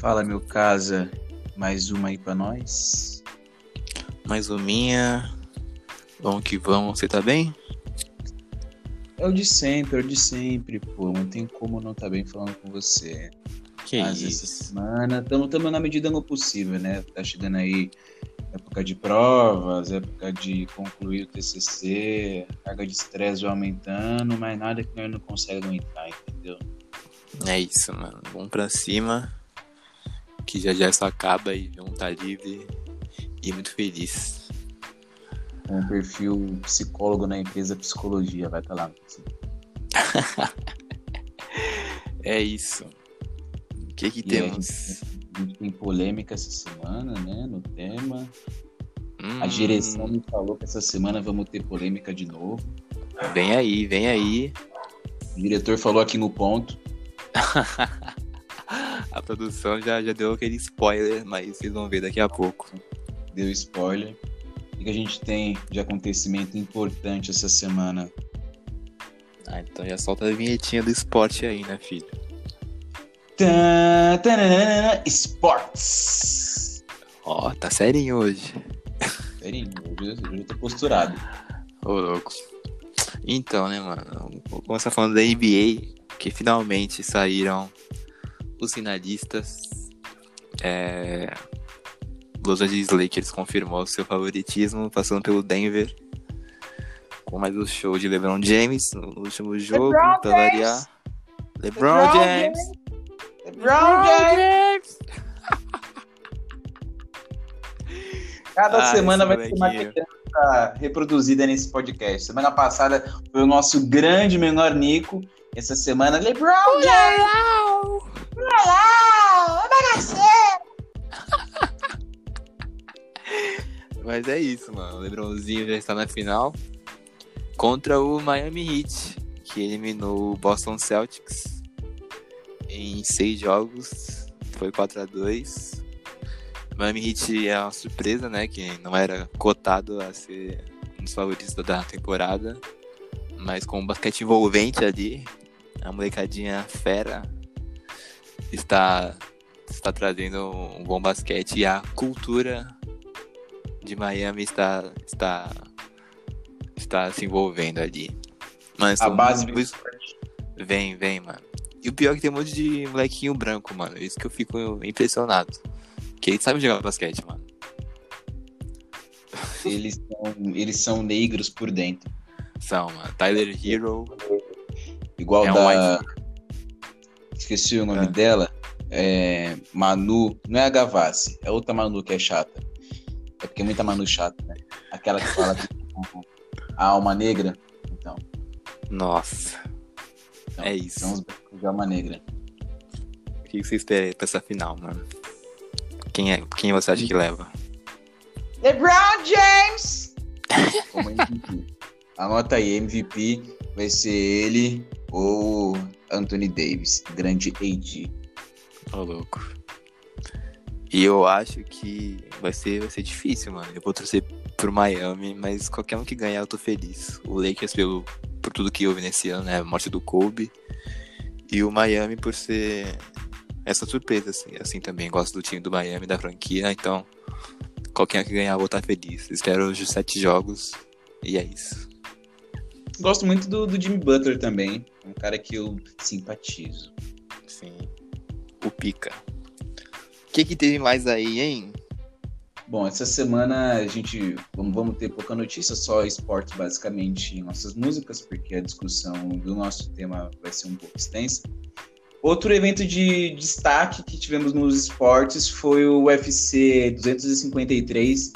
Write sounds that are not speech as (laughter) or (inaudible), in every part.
Fala, meu casa, mais uma aí pra nós. Mais uma minha. Vamos que vamos, você tá bem? É o de sempre, é o de sempre, pô. Não tem como não tá bem falando com você. Que Mas isso? essa semana, estamos na medida do possível, né? Tá chegando aí época de provas, época de concluir o TCC, carga de estresse vai aumentando, mas nada que nós não consegue aguentar, entendeu? É isso, mano. Vamos pra cima. Que já já isso acaba e vamos tá livre e muito feliz. Com o perfil psicólogo na empresa Psicologia, vai estar lá. (laughs) É isso. O que que E a temos? a gente tem polêmica essa semana, né? No tema. A Hum, direção me falou que essa semana vamos ter polêmica de novo. Vem aí, vem aí. O diretor falou aqui no ponto. (laughs) (laughs) A produção já, já deu aquele spoiler, mas vocês vão ver daqui a pouco. deu spoiler. O que a gente tem de acontecimento importante essa semana? Ah, então já solta a vinhetinha do esporte aí, né, filho? Sports! Ó, tá serinho hoje. Peraí, hoje eu tô posturado. Ô, louco. Então, né, mano? Vou começar falando da NBA, que finalmente saíram os finalistas. É... Los Angeles Lakers confirmou seu favoritismo, passando pelo Denver. Com mais um show de LeBron James no último jogo, LeBron pra variar. LeBron, LeBron James! LeBron James! (laughs) Cada semana vai ter uma criança reproduzida nesse podcast. Semana passada foi o nosso grande menor Nico. Essa semana, LeBron James! Olá! Mas é isso, mano. O LeBronzinho já está na final contra o Miami Heat, que eliminou o Boston Celtics em seis jogos. Foi 4 a 2 O Miami Heat é uma surpresa, né? Que não era cotado a ser um dos favoritos da temporada. Mas com um basquete envolvente ali, a molecadinha fera está, está trazendo um bom basquete e a cultura de Miami está está está se envolvendo ali. Mas A base muito- vem, vem, mano. E o pior é que tem um monte de molequinho branco, mano. Isso que eu fico impressionado. Que eles sabem jogar basquete, mano. Eles são, eles são negros por dentro. São, mano. Tyler Hero. Igual É um da. Esqueci o nome É. dela. É Manu. Não é a Gavassi, é outra Manu que é chata. É porque é muita Manu chata, né? Aquela que fala que (laughs) a alma negra. Então, Nossa. então É isso. São os brancos de alma negra. O que você espera aí pra essa final, mano? Quem, é, quem você acha que leva? LeBron James! Como MVP. (laughs) Anota aí, MVP vai ser ele ou Anthony Davis, grande AD. Ô, louco. E eu acho que vai ser, vai ser difícil, mano. Eu vou torcer pro Miami, mas qualquer um que ganhar eu tô feliz. O Lakers pelo, por tudo que houve nesse ano, né? A morte do Kobe. E o Miami por ser essa surpresa, assim, assim também. Gosto do time do Miami, da franquia, então qualquer um que ganhar eu vou estar feliz. Espero os sete jogos e é isso. Gosto muito do, do Jimmy Butler também. É um cara que eu simpatizo. Sim. O pica. O que que teve mais aí, hein? Bom, essa semana a gente vamos, vamos ter pouca notícia, só esporte basicamente em nossas músicas, porque a discussão do nosso tema vai ser um pouco extensa. Outro evento de destaque que tivemos nos esportes foi o UFC 253,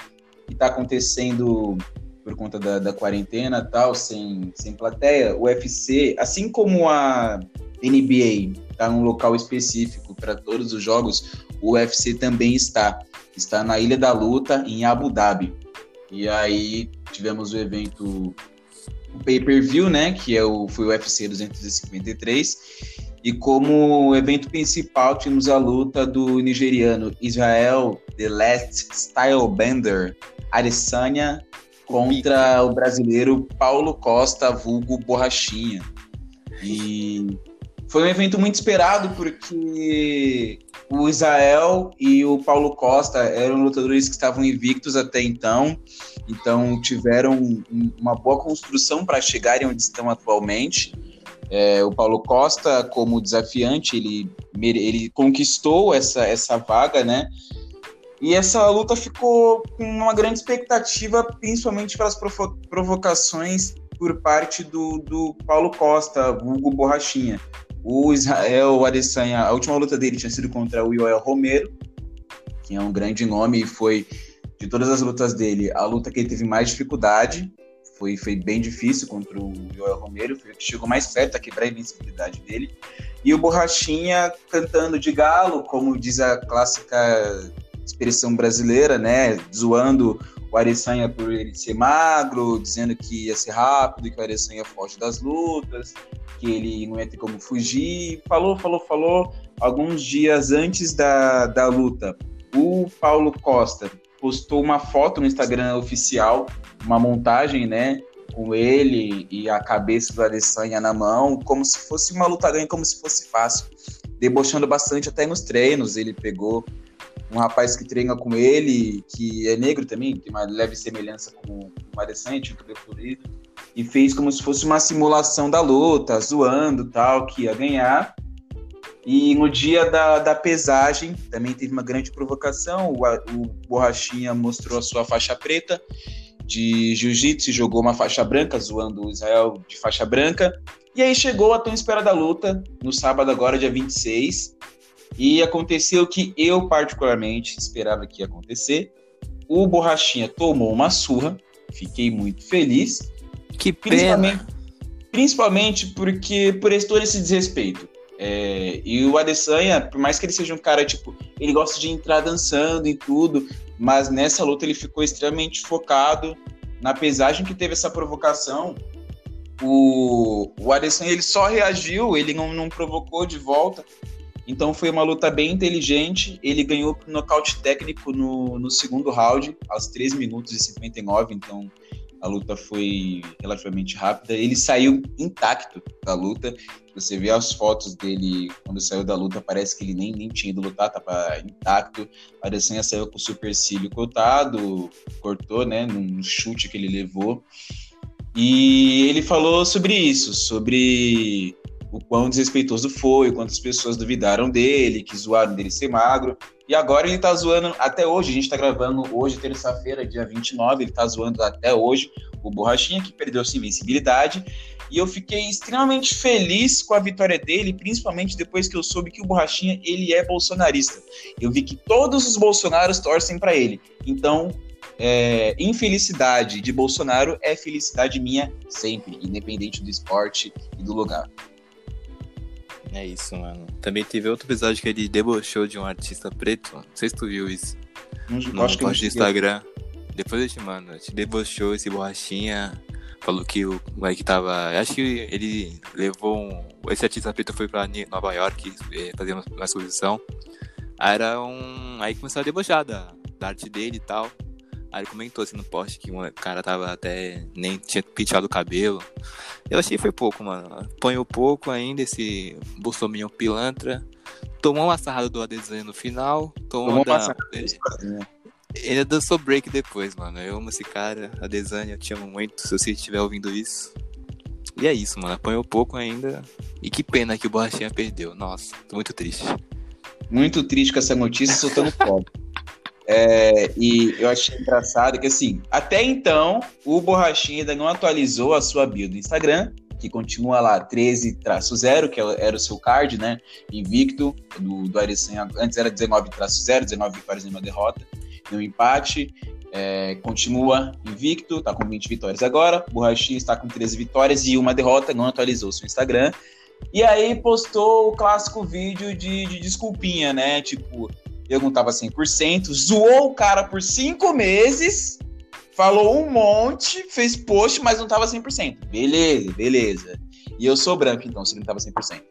que está acontecendo por conta da, da quarentena tal, sem, sem plateia. O UFC, assim como a NBA está num local específico para todos os jogos, o UFC também está está na Ilha da Luta, em Abu Dhabi. E aí tivemos o evento, o pay-per-view, né, que é o, foi o UFC 253. E como evento principal tivemos a luta do nigeriano Israel The Last Stylebender Adesanya contra o brasileiro Paulo Costa, vulgo Borrachinha. E foi um evento muito esperado porque o Israel e o Paulo Costa eram lutadores que estavam invictos até então, então tiveram uma boa construção para chegarem onde estão atualmente. É, o Paulo Costa, como desafiante, ele, ele conquistou essa, essa vaga, né? E essa luta ficou com uma grande expectativa, principalmente pelas provo provocações por parte do, do Paulo Costa, vulgo Borrachinha. O Israel Adesanya, a última luta dele tinha sido contra o Yoel Romero, que é um grande nome e foi, de todas as lutas dele, a luta que ele teve mais dificuldade. Foi, foi bem difícil contra o Yoel Romero, foi o que chegou mais perto a quebrar a invencibilidade dele. E o Borrachinha cantando de galo, como diz a clássica expressão brasileira, né? Zoando o Aressanha por ele ser magro, dizendo que ia ser rápido, que o Aressanha foge das lutas, que ele não ia ter como fugir. Falou, falou, falou. Alguns dias antes da, da luta, o Paulo Costa postou uma foto no Instagram oficial, uma montagem, né? Com ele e a cabeça do Adesanya na mão, como se fosse uma luta ganha, como se fosse fácil. Debochando bastante até nos treinos, ele pegou um rapaz que treina com ele, que é negro também, tem uma leve semelhança com o Adesanya, tinha cabelo florido, e fez como se fosse uma simulação da luta, zoando tal, que ia ganhar. E no dia da, da pesagem, também teve uma grande provocação, o, o Borrachinha mostrou a sua faixa preta de jiu-jitsu, jogou uma faixa branca, zoando o Israel de faixa branca, e aí chegou a tão esperada luta, no sábado agora, dia 26, e aconteceu o que eu particularmente esperava que ia acontecer. O Borrachinha tomou uma surra, fiquei muito feliz. Que principalmente, pena. Principalmente porque por todo esse desrespeito. É, e o Adesanya, por mais que ele seja um cara, tipo, ele gosta de entrar dançando e tudo, mas nessa luta ele ficou extremamente focado na pesagem que teve essa provocação. O, o Adesanya, ele só reagiu, ele não, não provocou de volta. Então foi uma luta bem inteligente. Ele ganhou por nocaute técnico no, no segundo round, aos 3 minutos e 59. Então a luta foi relativamente rápida. Ele saiu intacto da luta. Você vê as fotos dele quando saiu da luta, parece que ele nem, nem tinha ido lutar, tava intacto. A Adesanya saiu com o supercílio cortado, cortou, né, num chute que ele levou. E ele falou sobre isso, sobre o quão desrespeitoso foi, quantas pessoas duvidaram dele, que zoaram dele ser magro. E agora ele tá zoando até hoje, a gente tá gravando hoje, terça-feira, dia 29, ele tá zoando até hoje o Borrachinha, que perdeu sua invencibilidade. E eu fiquei extremamente feliz com a vitória dele, principalmente depois que eu soube que o Borrachinha, ele é bolsonarista. Eu vi que todos os bolsonaros torcem para ele. Então, é, infelicidade de Bolsonaro é felicidade minha sempre, independente do esporte e do lugar. É isso, mano. Também teve outro episódio que ele debochou de um artista preto. Não sei se tu viu isso. Não, no acho que de Instagram. Depois eu te mando. Te debochou esse borrachinha. Falou que o moleque tava. Acho que ele levou um. Esse artista preto foi pra Nova York eh, fazer uma, uma exposição. Aí era um. Aí começou a debochar da, da arte dele e tal. Aí ele comentou assim no post que o cara tava até. nem tinha penteado o cabelo. Eu achei que foi pouco, mano. Apanhou pouco ainda esse Bolsonaro pilantra. Tomou uma sarrada do Adesanya no final. Tomou, tomou uma sarrada. Ele, dançou break depois, mano. Eu amo esse cara. Adesanya, eu te amo muito se você estiver ouvindo isso. E é isso, mano. Apanhou pouco ainda. E que pena que o Borrachinha perdeu. Nossa, tô muito triste. Muito triste com essa notícia, soltando fogo. (laughs) É, e eu achei engraçado que, assim, até então, o Borrachinha ainda não atualizou a sua bio do Instagram, que continua lá 13-0, que era o seu card, né? Invicto, do, do Arissan, antes era 19-0, 19 vitórias e uma derrota, um empate. É, continua invicto, tá com 20 vitórias agora. Borrachinha está com 13 vitórias e uma derrota, não atualizou seu Instagram. E aí postou o clássico vídeo de, de desculpinha, né? Tipo, eu não tava 100%, zoou o cara por cinco meses, falou um monte, fez post, mas não tava 100%. Beleza, beleza. E eu sou branco, então, se não tava 100%.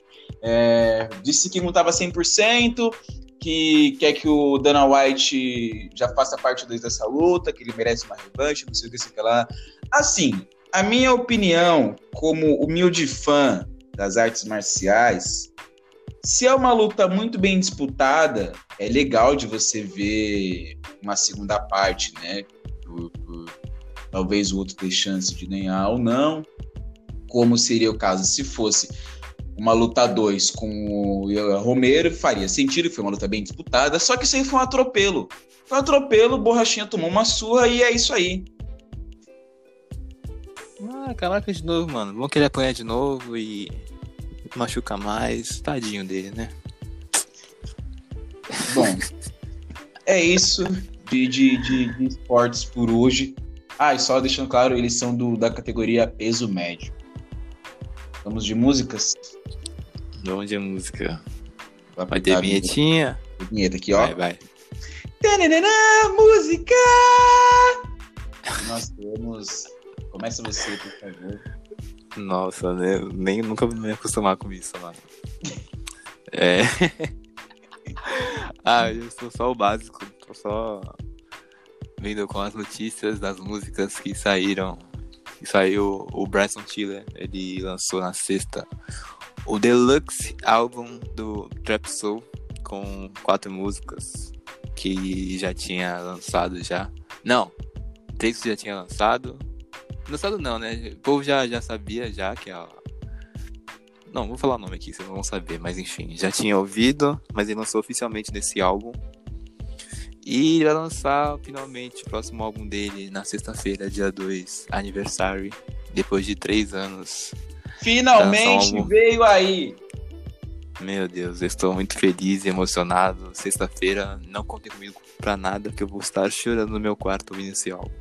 É, disse que não tava 100%, que quer que o Dana White já faça parte 2 dessa luta, que ele merece uma revanche, não sei o que, sei o que lá. Assim, a minha opinião, como humilde fã das artes marciais, Se é uma luta muito bem disputada, é legal de você ver uma segunda parte, né? Por, por, talvez o outro ter chance de ganhar ou não. Como seria o caso se fosse uma luta 2 com o Romero, faria sentido, foi uma luta bem disputada, só que isso aí foi um atropelo. Foi um atropelo, Borrachinha tomou uma surra e é isso aí. Ah, caraca de novo, mano. Vamos que ele apanha de novo e machuca mais. Tadinho dele, né? Bom, é isso de, de, de, de, esportes por hoje. Ah, e só deixando claro, eles são do, da categoria peso médio. Vamos de músicas? Vamos de música. Vai, vai ter vinhetinha? Vinheta aqui, ó. Vai, vai. Tananana, música! Nós temos. Começa você, por favor. Nossa, né? nem nunca me acostumar com isso, mano. É. (laughs) ah, eu sou só o básico. Tô só vendo com as notícias das músicas que saíram. Que saiu o Bryson Tiller. Ele lançou na sexta o Deluxe álbum do Trap Soul com quatro músicas que já tinha lançado já. Não, três que já tinha lançado Lançado não, né? O povo já, já sabia já que a. Não, vou falar o nome aqui, vocês não vão saber, mas enfim, já tinha ouvido, mas ele lançou oficialmente nesse álbum. E vai lançar finalmente o próximo álbum dele na sexta-feira, dia 2, aniversário, depois de três anos. Finalmente um veio aí! Meu Deus, eu estou muito feliz e emocionado. Sexta-feira, não contem comigo pra nada, que eu vou estar chorando no meu quarto ouvindo esse álbum.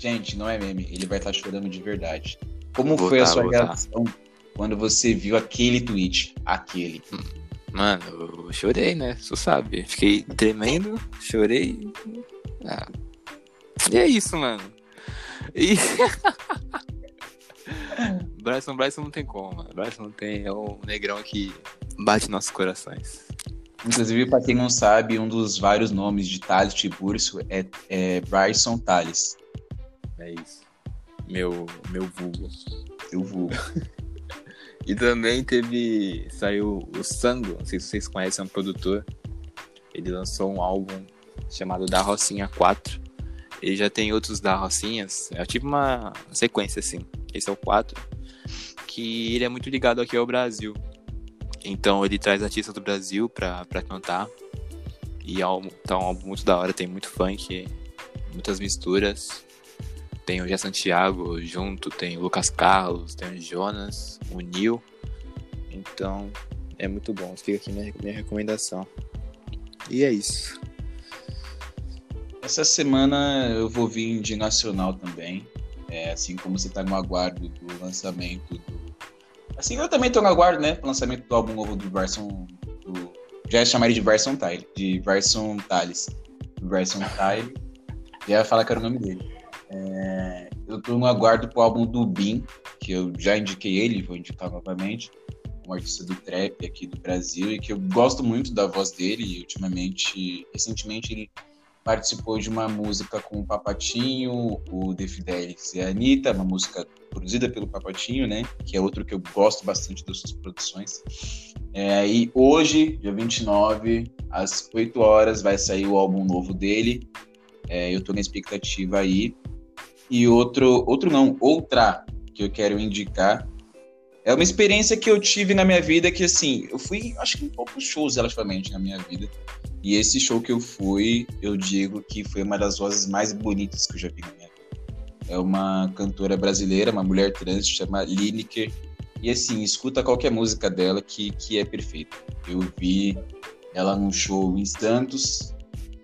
Gente, não é meme, ele vai estar chorando de verdade. Como vou foi tá, a sua reação tá. quando você viu aquele tweet? Aquele. Mano, eu chorei, né? Você sabe. Fiquei tremendo, chorei. Ah. E é isso, mano. E. (laughs) Bryson, Bryson não tem como, mano. Bryson não tem. É um negrão que bate nossos corações. Inclusive, para quem não sabe, um dos vários nomes de Thales Tiburcio é, é Bryson Thales. É isso. Meu, meu vulgo. Seu vulgo. (laughs) e também teve. Saiu o Sango, não sei se vocês conhecem, é um produtor. Ele lançou um álbum chamado Da Rocinha 4. Ele já tem outros da Rocinhas. É tipo uma sequência, assim. Esse é o 4. Que ele é muito ligado aqui ao Brasil. Então ele traz artistas do Brasil pra, pra cantar. E é um, tá um álbum muito da hora, tem muito funk, muitas misturas. Tem o Jé Santiago junto, tem o Lucas Carlos, tem o Jonas, o Nil. Então, é muito bom. Fica aqui minha, minha recomendação. E é isso. Essa semana eu vou vir de nacional também. É, assim como você está no aguardo do lançamento do. Assim, eu também estou no aguardo, né? lançamento do álbum novo do Verson. Do... Já chamaria de Verson Tile. De Verson Tales. Do Verson Tile. (laughs) Já ia falar que era o nome dele. É, eu estou no aguardo pro álbum do Bin, que eu já indiquei ele, vou indicar novamente. Um artista do trap aqui do Brasil e que eu gosto muito da voz dele. E ultimamente, recentemente, ele participou de uma música com o Papatinho, o The e a Anitta, uma música produzida pelo Papatinho, né? Que é outro que eu gosto bastante das suas produções. É, e hoje, dia 29, às 8 horas, vai sair o álbum novo dele. É, eu estou na expectativa aí. E outro, outro não, outra que eu quero indicar é uma experiência que eu tive na minha vida que, assim, eu fui, acho que em poucos shows relativamente na minha vida. E esse show que eu fui, eu digo que foi uma das vozes mais bonitas que eu já vi na minha vida. É uma cantora brasileira, uma mulher trans, chama Lineker. E, assim, escuta qualquer música dela que, que é perfeita. Eu vi ela num show em Santos.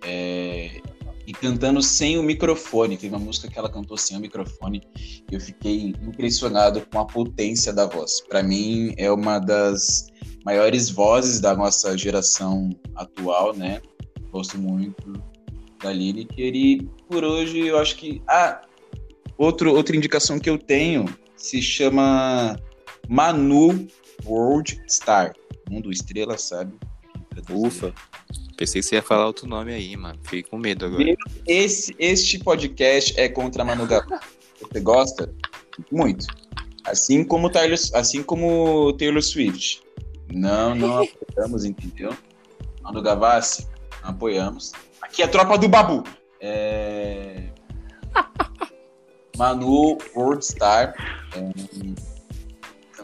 É, e cantando sem o microfone. Teve uma música que ela cantou sem o microfone e eu fiquei impressionado com a potência da voz. Para mim, é uma das maiores vozes da nossa geração atual, né? Gosto muito da Lineker e por hoje eu acho que. Ah, outro, outra indicação que eu tenho se chama Manu World Star. Mundo Estrela, sabe? Ufa. Pensei que você ia falar outro nome aí, mano. Fiquei com medo agora. Esse, este podcast é contra Manu Gavassi. Você gosta? Muito. Assim como Taylor, assim como Taylor Swift. Não, não (laughs) apoiamos, entendeu? Manu Gavassi, não apoiamos. Aqui é a tropa do Babu. É... (laughs) Manu Worldstar, é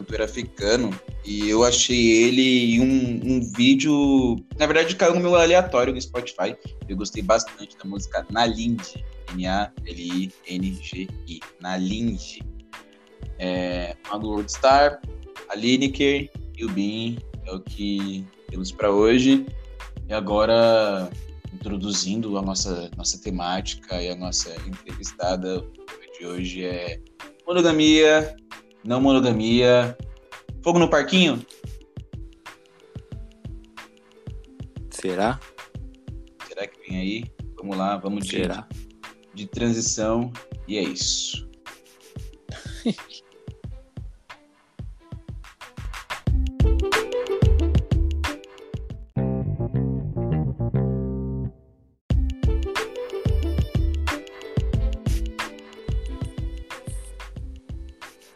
cantor africano, e eu achei ele em um, um vídeo. Na verdade, caiu no meu aleatório no Spotify. Eu gostei bastante da música Nalindi. N-A-L-I-N-G-I. Nalindi. É, Manu Worldstar, a Lineker e o Bin é o que temos para hoje. E agora, introduzindo a nossa, nossa temática e a nossa entrevistada de hoje é monogamia, não monogamia, fogo no parquinho? Será? Será que vem aí? Vamos lá, vamos Será? De, de transição e é isso. (laughs)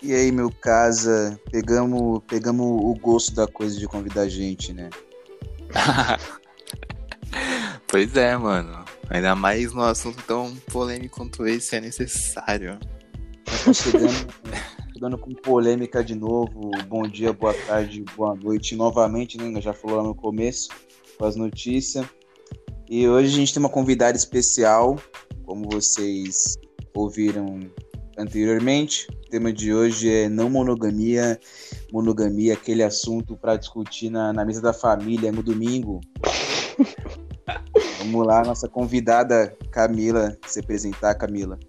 E aí, meu casa, pegamos, pegamos o gosto da coisa de convidar a gente, né? (laughs) pois é, mano. Ainda mais num assunto tão polêmico quanto esse é necessário. Tá chegando, chegando com polêmica de novo. Bom dia, boa tarde, boa noite novamente, né? Já falou lá no começo com as notícias. E hoje a gente tem uma convidada especial, como vocês ouviram anteriormente. O tema de hoje é não monogamia, monogamia, aquele assunto para discutir na, na mesa da família no domingo. (laughs) Vamos lá, nossa convidada Camila, se apresentar, Camila.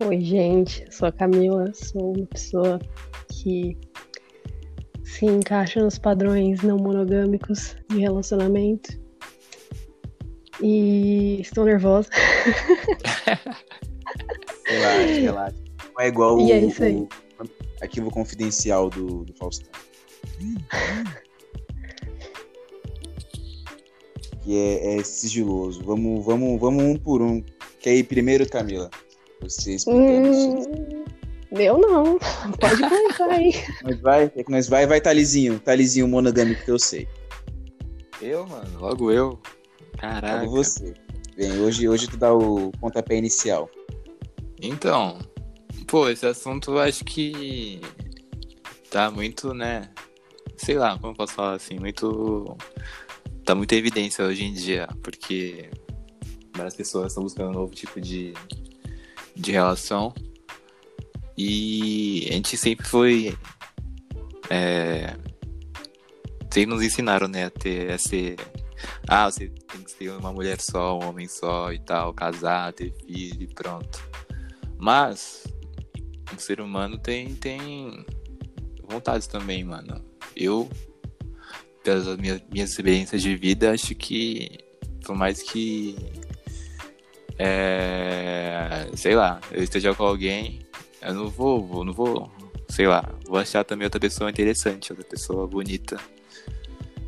Oi, gente, sou a Camila, sou uma pessoa que se encaixa nos padrões não monogâmicos de relacionamento. E estou nervosa. (laughs) Relaxa, (laughs) relaxa. Não é igual E o, é isso aí. o arquivo confidencial do, do Faustão. Que é, é sigiloso. Vamos, vamos, vamos um por um. Quer ir primeiro, Camila? Você explicando. Hum, eu não. Pode começar aí. Nós vai, é que nós vai, vai Talizinho. Talizinho monogâmico que eu sei. Eu, mano, logo eu. Caraca. Logo você. Bem, hoje, hoje tu dá o pontapé inicial. Então, pô, esse assunto eu acho que tá muito, né? Sei lá, como eu posso falar assim, muito. Tá muito em evidência hoje em dia, porque várias pessoas estão buscando um novo tipo de, de relação. E a gente sempre foi. É, sempre nos ensinaram, né, a ter esse. Ah, você tem que ser uma mulher só, um homem só e tal, casar, ter filho e pronto. Mas o ser humano tem, tem vontades também, mano. Eu, pelas minhas, minhas experiências de vida, acho que por mais que é, sei lá, eu esteja com alguém, eu não vou, vou, não vou, sei lá, vou achar também outra pessoa interessante, outra pessoa bonita.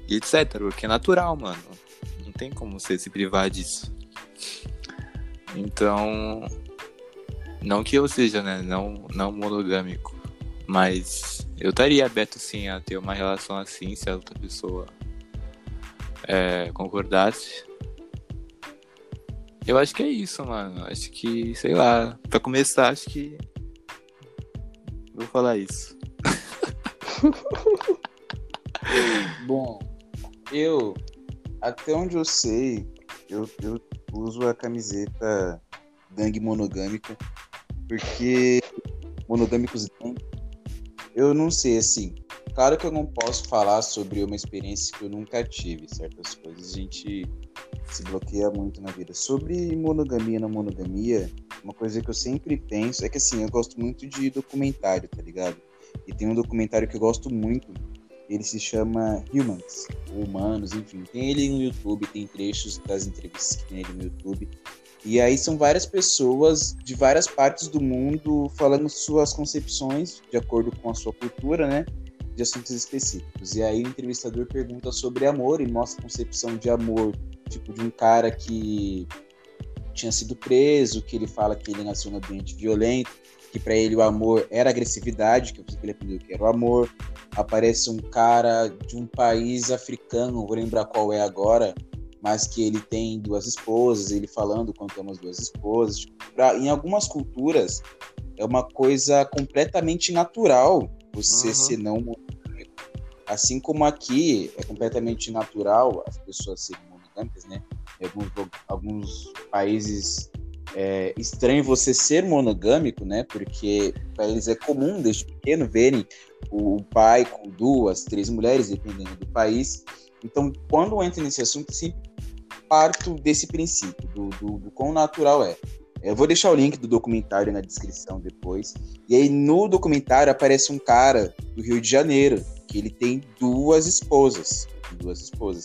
E etc, porque é natural, mano. Não tem como você se privar disso. Então, não que eu seja, né, não, não monogâmico, mas eu estaria aberto sim a ter uma relação assim se a outra pessoa é, concordasse. Eu acho que é isso, mano. Acho que, sei lá, pra começar, acho que. Vou falar isso. (laughs) Bom, eu, até onde eu sei, eu, eu uso a camiseta gangue monogâmica, porque monogâmicos tem. Eu não sei, assim, claro que eu não posso falar sobre uma experiência que eu nunca tive, certas coisas a gente se bloqueia muito na vida. Sobre monogamia não monogamia, uma coisa que eu sempre penso é que, assim, eu gosto muito de documentário, tá ligado? E tem um documentário que eu gosto muito, ele se chama Humans, Humanos, enfim. Tem ele no YouTube, tem trechos das entrevistas que tem ele no YouTube. E aí são várias pessoas de várias partes do mundo falando suas concepções, de acordo com a sua cultura, né? De assuntos específicos. E aí o entrevistador pergunta sobre amor e mostra a concepção de amor, tipo, de um cara que tinha sido preso, que ele fala que ele nasceu num ambiente violento, que para ele o amor era agressividade, que ele aprendeu que era o amor. Aparece um cara de um país africano, vou lembrar qual é agora, mas que ele tem duas esposas, ele falando quanto ama as duas esposas. Tipo, pra, em algumas culturas é uma coisa completamente natural você uhum. ser não monogâmico. Assim como aqui é completamente natural as pessoas serem monogâmicas, né? Em alguns, alguns países é estranho você ser monogâmico, né? Porque para eles é comum desde pequeno verem o pai com duas, três mulheres, dependendo do país. Então, quando entra nesse assunto, sempre parto desse princípio, do, do, do quão natural é. Eu vou deixar o link do documentário na descrição depois. E aí, no documentário, aparece um cara do Rio de Janeiro, que ele tem duas esposas. Duas esposas.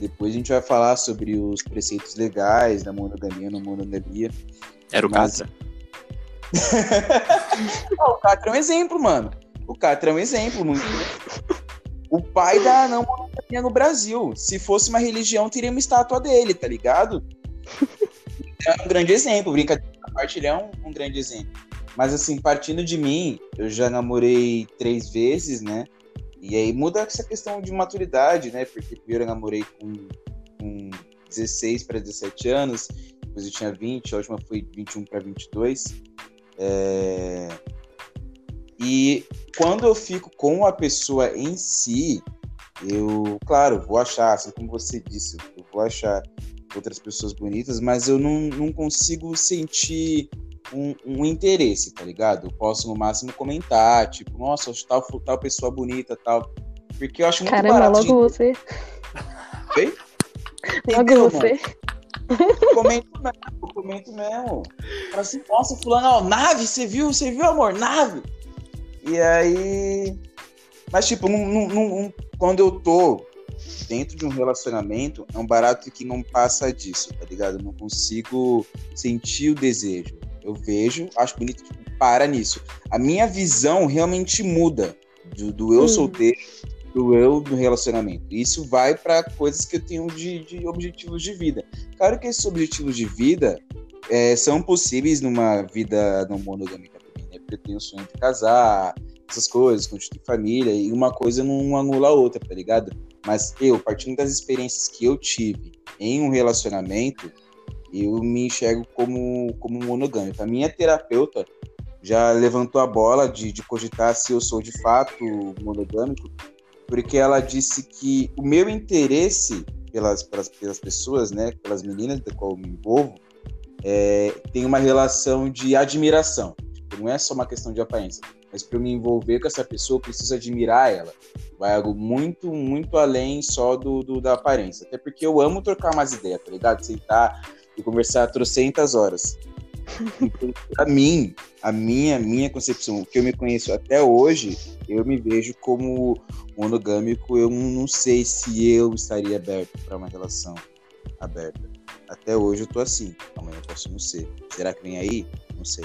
Depois a gente vai falar sobre os preceitos legais da monogamia não monogamia. Era o Mas... Catra. (laughs) o Catra é um exemplo, mano. O Catra é um exemplo muito o pai da não monogamia no Brasil. Se fosse uma religião, teria uma estátua dele, tá ligado? É um grande exemplo, brincadeira à parte, ele é um, um grande exemplo. Mas assim, partindo de mim, eu já namorei três vezes, né? E aí muda essa questão de maturidade, né? Porque primeiro eu namorei com, com 16 para 17 anos, depois eu tinha 20, a última foi 21 para 22. É... E quando eu fico com a pessoa em si, eu, claro, vou achar, assim como você disse, eu vou achar outras pessoas bonitas, mas eu não, não consigo sentir um, um, interesse, tá ligado? Eu posso no máximo comentar, tipo, nossa, tal, tal pessoa bonita, tal. Porque eu acho muito Caramba, barato. logo de... você. Oi? (laughs) Logo Entendeu, você. Eu comento mesmo, comento mesmo. Fala assim, nossa, fulano, ó, nave, você viu, você viu, amor? Nave! E aí. Mas, tipo, num, num, quando eu tô dentro de um relacionamento, é um barato que não passa disso, tá ligado? Eu não consigo sentir o desejo. Eu vejo, acho bonito, tipo, para nisso. A minha visão realmente muda do, do eu hum. solteiro do eu no relacionamento. Isso vai para coisas que eu tenho de, de, objetivos de vida. Claro que esses objetivos de vida é, são possíveis numa vida não monogâmica porque tenho o sonho de casar, essas coisas, constituir família, e uma coisa não anula a outra, tá ligado? Mas eu, partindo das experiências que eu tive em um relacionamento, eu me enxergo como, como monogâmico. A minha terapeuta já levantou a bola de, de cogitar se eu sou de fato monogâmico, porque ela disse que o meu interesse pelas, pelas, pelas pessoas, né, pelas meninas da qual eu me envolvo, é, tem uma relação de admiração. Não é só uma questão de aparência. Mas para me envolver com essa pessoa, eu preciso admirar ela. Vai algo muito, muito além só do, do da aparência. Até porque eu amo trocar umas ideias, tá ligado? Sentar e conversar trocentas horas. Então, mim, a minha, minha concepção, o que eu me conheço até hoje, eu me vejo como monogâmico. Eu não sei se eu estaria aberto para uma relação aberta. Até hoje eu tô assim. Amanhã eu posso não ser. Será que vem aí? Não sei.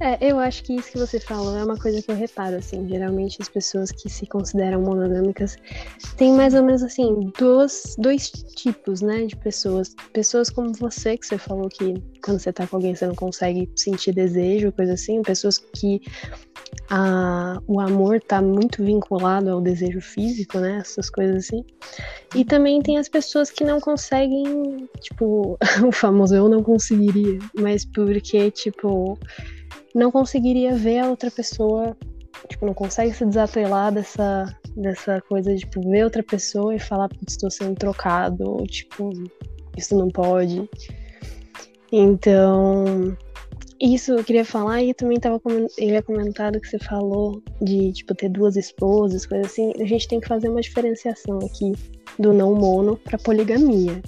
É, eu acho que isso que você falou é uma coisa que eu reparo, assim. Geralmente as pessoas que se consideram monogâmicas têm mais ou menos, assim, dois, dois tipos, né, de pessoas. Pessoas como você, que você falou que quando você tá com alguém você não consegue sentir desejo, coisa assim. Pessoas que a, o amor tá muito vinculado ao desejo físico, né, essas coisas assim. E também tem as pessoas que não conseguem, tipo, (laughs) o famoso eu não conseguiria, mas porque, tipo não conseguiria ver a outra pessoa, tipo, não consegue se desatrelar dessa, dessa coisa de tipo, ver outra pessoa e falar, que estou sendo trocado, ou tipo, isso não pode. Então, isso eu queria falar e também tava eu ia comentado que você falou de tipo ter duas esposas, coisa assim. A gente tem que fazer uma diferenciação aqui do não mono para poligamia.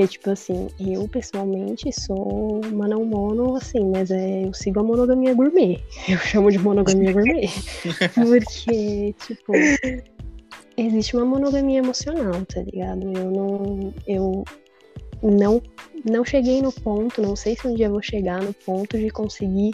Porque, tipo assim, eu pessoalmente sou uma não mono, assim, mas é, eu sigo a monogamia gourmet. (laughs) Eu chamo de monogamia gourmet. (laughs) Porque, tipo, existe uma monogamia emocional, tá ligado? Eu não. Eu não não cheguei no ponto, não sei se um dia vou chegar no ponto de conseguir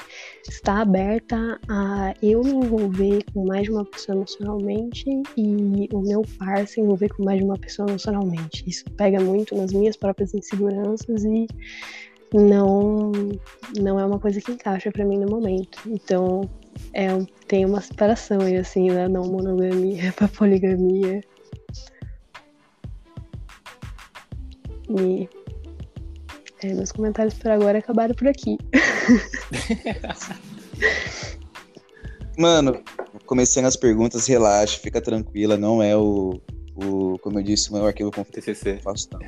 estar aberta a eu me envolver com mais de uma pessoa emocionalmente e o meu par se envolver com mais de uma pessoa emocionalmente. Isso pega muito nas minhas próprias inseguranças e não não é uma coisa que encaixa para mim no momento. Então, é, tem uma separação aí assim, da não monogamia (laughs) para poligamia. E é, meus comentários por agora acabaram por aqui. (laughs) Mano, começando as perguntas, relaxa, fica tranquila, não é o, o como eu disse, não é o arquivo com TCC. Faço não.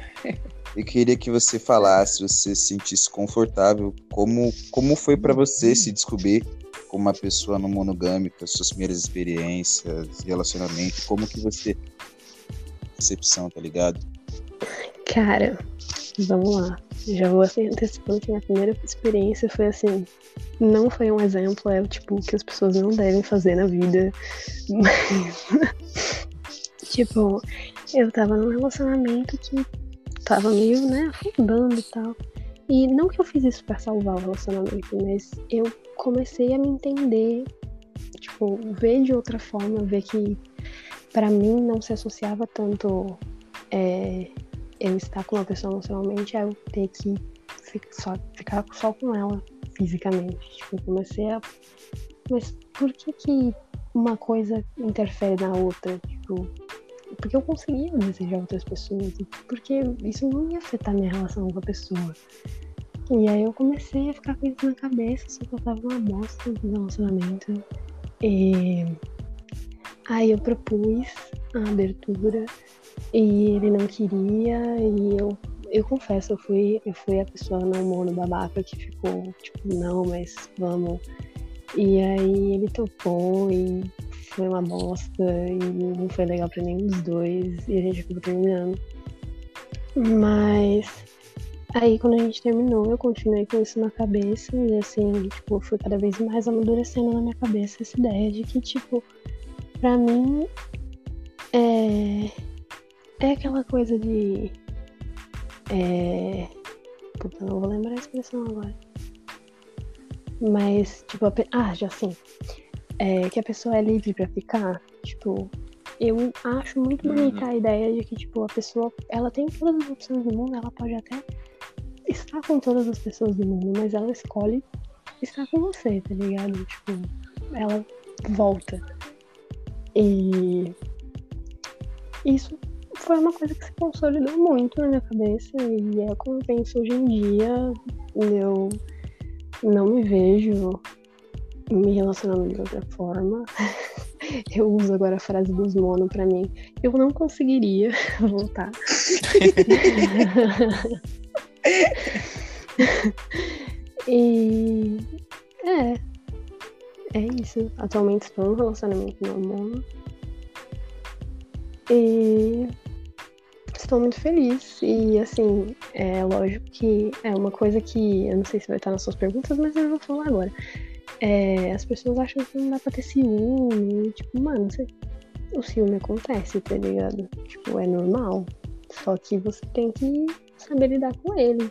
Eu queria que você falasse, você se sentisse confortável, como, como foi para você se descobrir como uma pessoa não monogâmica, suas primeiras experiências, relacionamento, como que você percepção, tá ligado? Cara, vamos lá. Já vou assim, antecipando que minha primeira experiência foi assim. Não foi um exemplo, é o tipo que as pessoas não devem fazer na vida. Mas. (laughs) tipo, eu tava num relacionamento que tava meio, né, afundando e tal. E não que eu fiz isso para salvar o relacionamento, mas eu comecei a me entender, tipo, ver de outra forma, ver que para mim não se associava tanto é, eu estar com uma pessoa emocionalmente é eu ter que só, ficar só com ela fisicamente. Tipo, eu comecei a. Mas por que que uma coisa interfere na outra? Tipo, porque eu conseguia desejar outras pessoas. Porque isso não ia afetar minha relação com a pessoa. E aí eu comecei a ficar com isso na cabeça, só que eu tava uma bosta no relacionamento. E aí eu propus a abertura e ele não queria, e eu, eu confesso, eu fui, eu fui a pessoa não mono babaca que ficou, tipo, não, mas vamos. E aí ele topou e foi uma bosta e não foi legal pra nenhum dos dois e a gente acabou terminando. Mas aí quando a gente terminou, eu continuei com isso na cabeça e assim, tipo, foi cada vez mais amadurecendo na minha cabeça essa ideia de que, tipo, pra mim é é aquela coisa de. É. Puta, não vou lembrar a expressão agora. Mas, tipo, a... ah, já sim. É, que a pessoa é livre para ficar. Tipo, eu acho muito bonita uhum. a ideia de que, tipo, a pessoa, ela tem todas as opções do mundo, ela pode até estar com todas as pessoas do mundo, mas ela escolhe estar com você, tá ligado? Tipo, ela volta. E isso foi uma coisa que se consolidou muito na minha cabeça e é como penso hoje em dia. Eu não me vejo me relacionando de outra forma. (laughs) Eu uso agora a frase dos mono pra mim. Eu não conseguiria (laughs) voltar. (laughs) e é. É isso. Atualmente estou num relacionamento não mono. E estou muito feliz. E assim, é lógico que é uma coisa que eu não sei se vai estar nas suas perguntas, mas eu vou falar agora. É, as pessoas acham que não dá pra ter ciúme. Tipo, mano, você, o ciúme acontece, tá ligado? Tipo, é normal. Só que você tem que saber lidar com ele.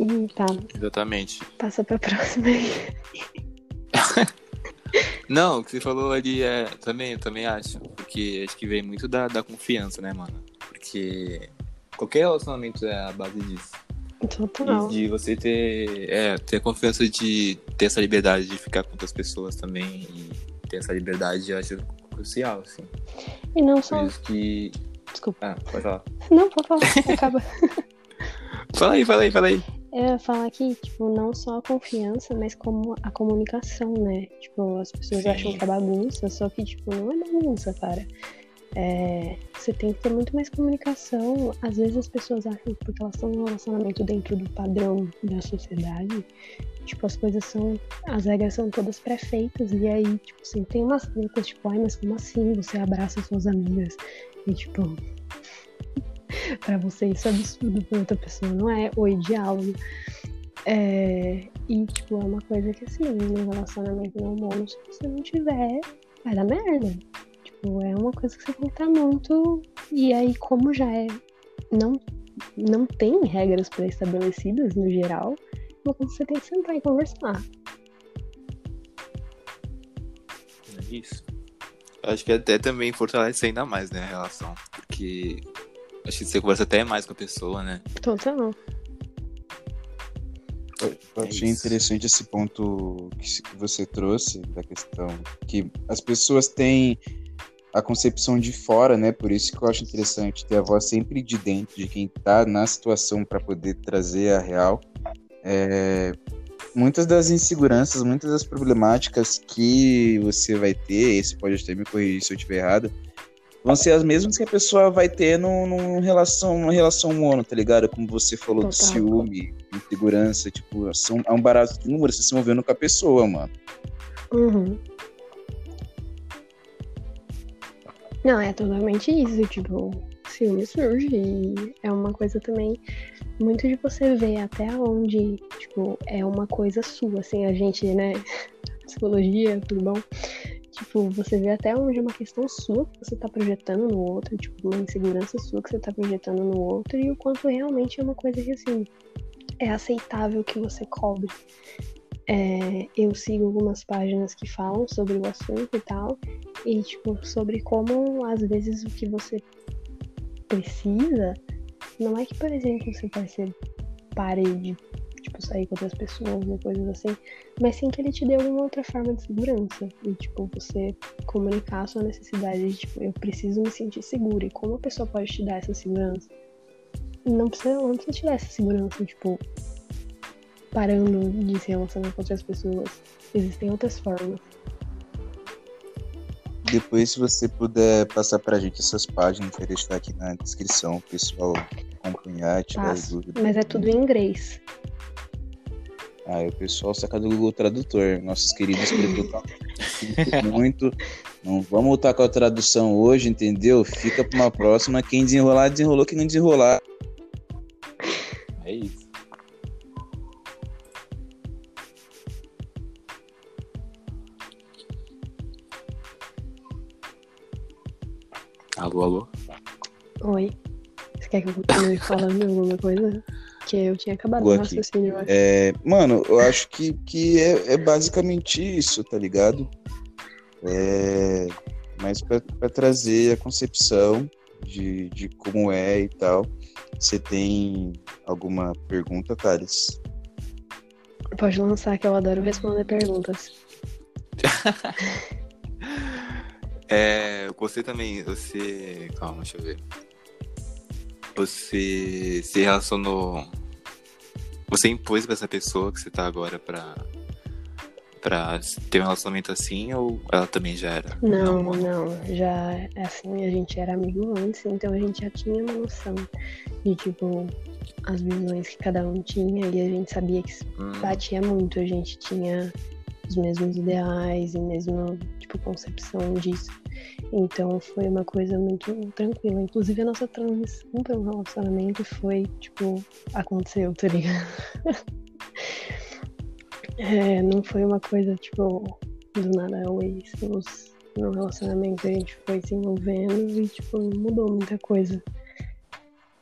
E tá. Exatamente. Passa pra próxima aí. (laughs) Não, o que você falou ali é. Também, eu também acho. Porque acho que vem muito da, da confiança, né, mano? Porque qualquer relacionamento é a base disso. Total. E de você ter. É, ter a confiança de ter essa liberdade de ficar com outras pessoas também. E ter essa liberdade, eu acho crucial, assim. E não só. Por isso que. Desculpa. Ah, pode falar. Não, pode falar. Acaba. (laughs) fala aí, fala aí, fala aí. Eu ia falar que, tipo, não só a confiança, mas como a comunicação, né? Tipo, as pessoas Sim. acham que é bagunça, só que, tipo, não é bagunça, cara. É, você tem que ter muito mais comunicação. Às vezes as pessoas acham que porque elas estão num relacionamento dentro do padrão da sociedade, tipo, as coisas são. As regras são todas pré-feitas. E aí, tipo assim, tem umas letras, tipo, ai, mas como assim? Você abraça suas amigas. E tipo, (laughs) para você isso é absurdo para outra pessoa, não é oi diálogo. É, e, tipo, é uma coisa que, assim, no relacionamento mono, se você não tiver, vai dar merda. Tipo, é uma coisa que você tem que estar muito. E aí, como já é não, não tem regras pré-estabelecidas no geral, mas você tem que sentar e conversar. É isso. Acho que até também fortalece ainda mais, né, a relação. Porque acho que você conversa até mais com a pessoa, né? Total. Eu É achei isso. interessante esse ponto que que você trouxe da questão que as pessoas têm a concepção de fora, né? Por isso que eu acho interessante ter a voz sempre de dentro, de quem tá na situação para poder trazer a real. É, muitas das inseguranças, muitas das problemáticas que você vai ter, esse pode até me corrigir se eu estiver errado, vão ser as mesmas que a pessoa vai ter num, num relação, numa relação mono, tá ligado? Como você falou do Total. ciúme, insegurança, tipo, são, é um barato de número, você se movendo com a pessoa, mano. Uhum. Não, é totalmente isso, tipo, ciúme surge e é uma coisa também muito de você ver até onde, tipo, é uma coisa sua, assim, a gente, né, (laughs) psicologia, tudo bom? Tipo, você vê até onde é uma questão sua que você tá projetando no outro, tipo, uma insegurança sua que você tá projetando no outro e o quanto realmente é uma coisa que, assim, é aceitável que você cobre. É, eu sigo algumas páginas que falam sobre o assunto e tal, e tipo, sobre como às vezes o que você precisa não é que, por exemplo, seu parceiro pare de tipo, sair com outras pessoas ou coisas assim, mas sim que ele te dê alguma outra forma de segurança. E tipo, você comunicar a sua necessidade de tipo, eu preciso me sentir segura. E como a pessoa pode te dar essa segurança? Não precisa, não precisa te dar essa segurança, tipo, parando de se relacionar com outras pessoas. Existem outras formas. Depois, se você puder passar pra gente essas páginas, vai deixar aqui na descrição, o pessoal acompanhar, tirar as Passo. dúvidas. Mas é tudo em inglês. Ah, e o pessoal saca do Google Tradutor, nossos queridos muito. Não vamos voltar com a tradução hoje, entendeu? Fica pra uma próxima. Quem desenrolar, desenrolou. Quem não desenrolar, É isso. Alô, alô? Oi. Você quer que eu continue falando alguma coisa? Que eu tinha acabado o aqui. raciocínio, eu acho. É, mano, eu acho que, que é, é basicamente isso, tá ligado? É, mas pra, pra trazer a concepção de, de como é e tal. Você tem alguma pergunta, Thales? Pode lançar, que eu adoro responder perguntas. (laughs) É, você também, você. Calma, deixa eu ver. Você se relacionou. Você impôs pra essa pessoa que você tá agora pra. pra ter um relacionamento assim ou ela também já era? Não, não, já assim, a gente era amigo antes, então a gente já tinha uma noção de tipo as visões que cada um tinha e a gente sabia que Hum, batia muito, a gente tinha os mesmos ideais e mesma tipo concepção disso. Então foi uma coisa muito tranquila. Inclusive a nossa transição para um relacionamento foi tipo aconteceu, tá ligado? (laughs) É, não foi uma coisa tipo do nada, oi, estamos no relacionamento, a gente foi se envolvendo e tipo mudou muita coisa.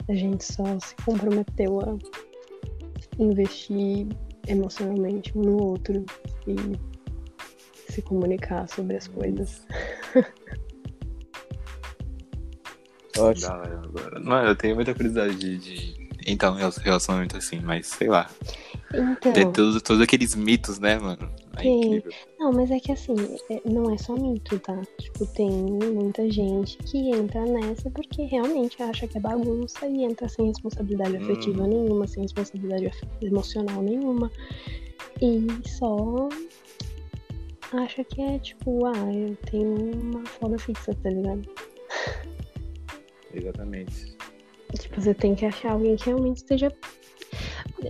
A gente só se comprometeu a investir emocionalmente um no outro e se comunicar sobre as coisas. (laughs) Ótimo. Não, eu tenho muita curiosidade de, de entrar num relacionamento assim, mas sei lá. Então, Tem todos, todos aqueles mitos, né, mano? É Sim. não, mas é que assim, é- não é só mito, tá? Tipo, tem muita gente que entra nessa porque realmente acha que é bagunça e entra sem responsabilidade Hum. afetiva nenhuma, sem responsabilidade emocional nenhuma. E só acha que é tipo, ah, eu tenho uma foda fixa, tá ligado? Exatamente. Tipo, você tem que achar alguém que realmente esteja.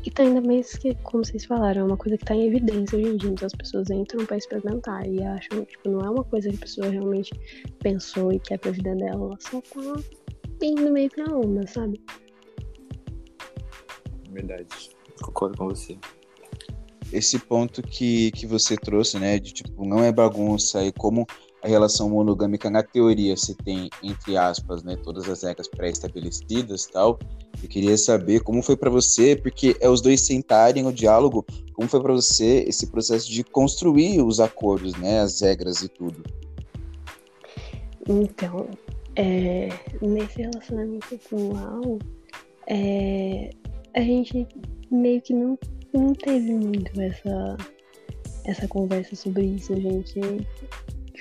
E tá ainda mais que, como vocês falaram, é uma coisa que tá em evidência hoje em dia. Então as pessoas entram pra experimentar e acham, tipo, não é uma coisa que a pessoa realmente pensou e quer pra vida dela. Ela só tá indo meio pra onda, sabe? Verdade. Concordo com você. esse ponto que, que você trouxe, né, de tipo, não é bagunça e como a relação monogâmica na teoria se tem, entre aspas, né, todas as regras pré-estabelecidas tal. Eu queria saber como foi para você, porque é os dois sentarem no diálogo, como foi para você esse processo de construir os acordos, né, as regras e tudo. Então, é, nesse relacionamento atual, é, a gente meio que não, não teve muito essa, essa conversa sobre isso. A gente,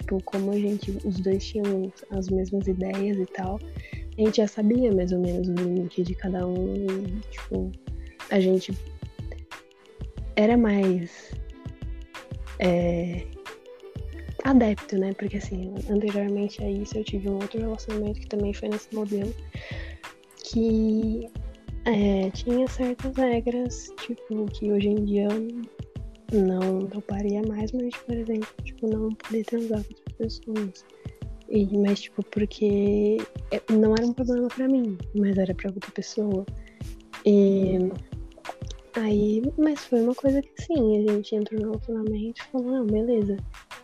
tipo, como a gente, os dois tinham as mesmas ideias e tal, a gente já sabia mais ou menos o limite de cada um. E, tipo, a gente era mais. É, adepto, né? Porque assim, anteriormente a isso eu tive um outro relacionamento que também foi nesse modelo que é, tinha certas regras, tipo, que hoje em dia eu não toparia mais, mas, por exemplo, tipo, não poder transar com outras pessoas. E, mas, tipo, porque é, não era um problema pra mim, mas era pra outra pessoa. E aí, mas foi uma coisa que sim, a gente entrou no relacionamento e falou, não, beleza.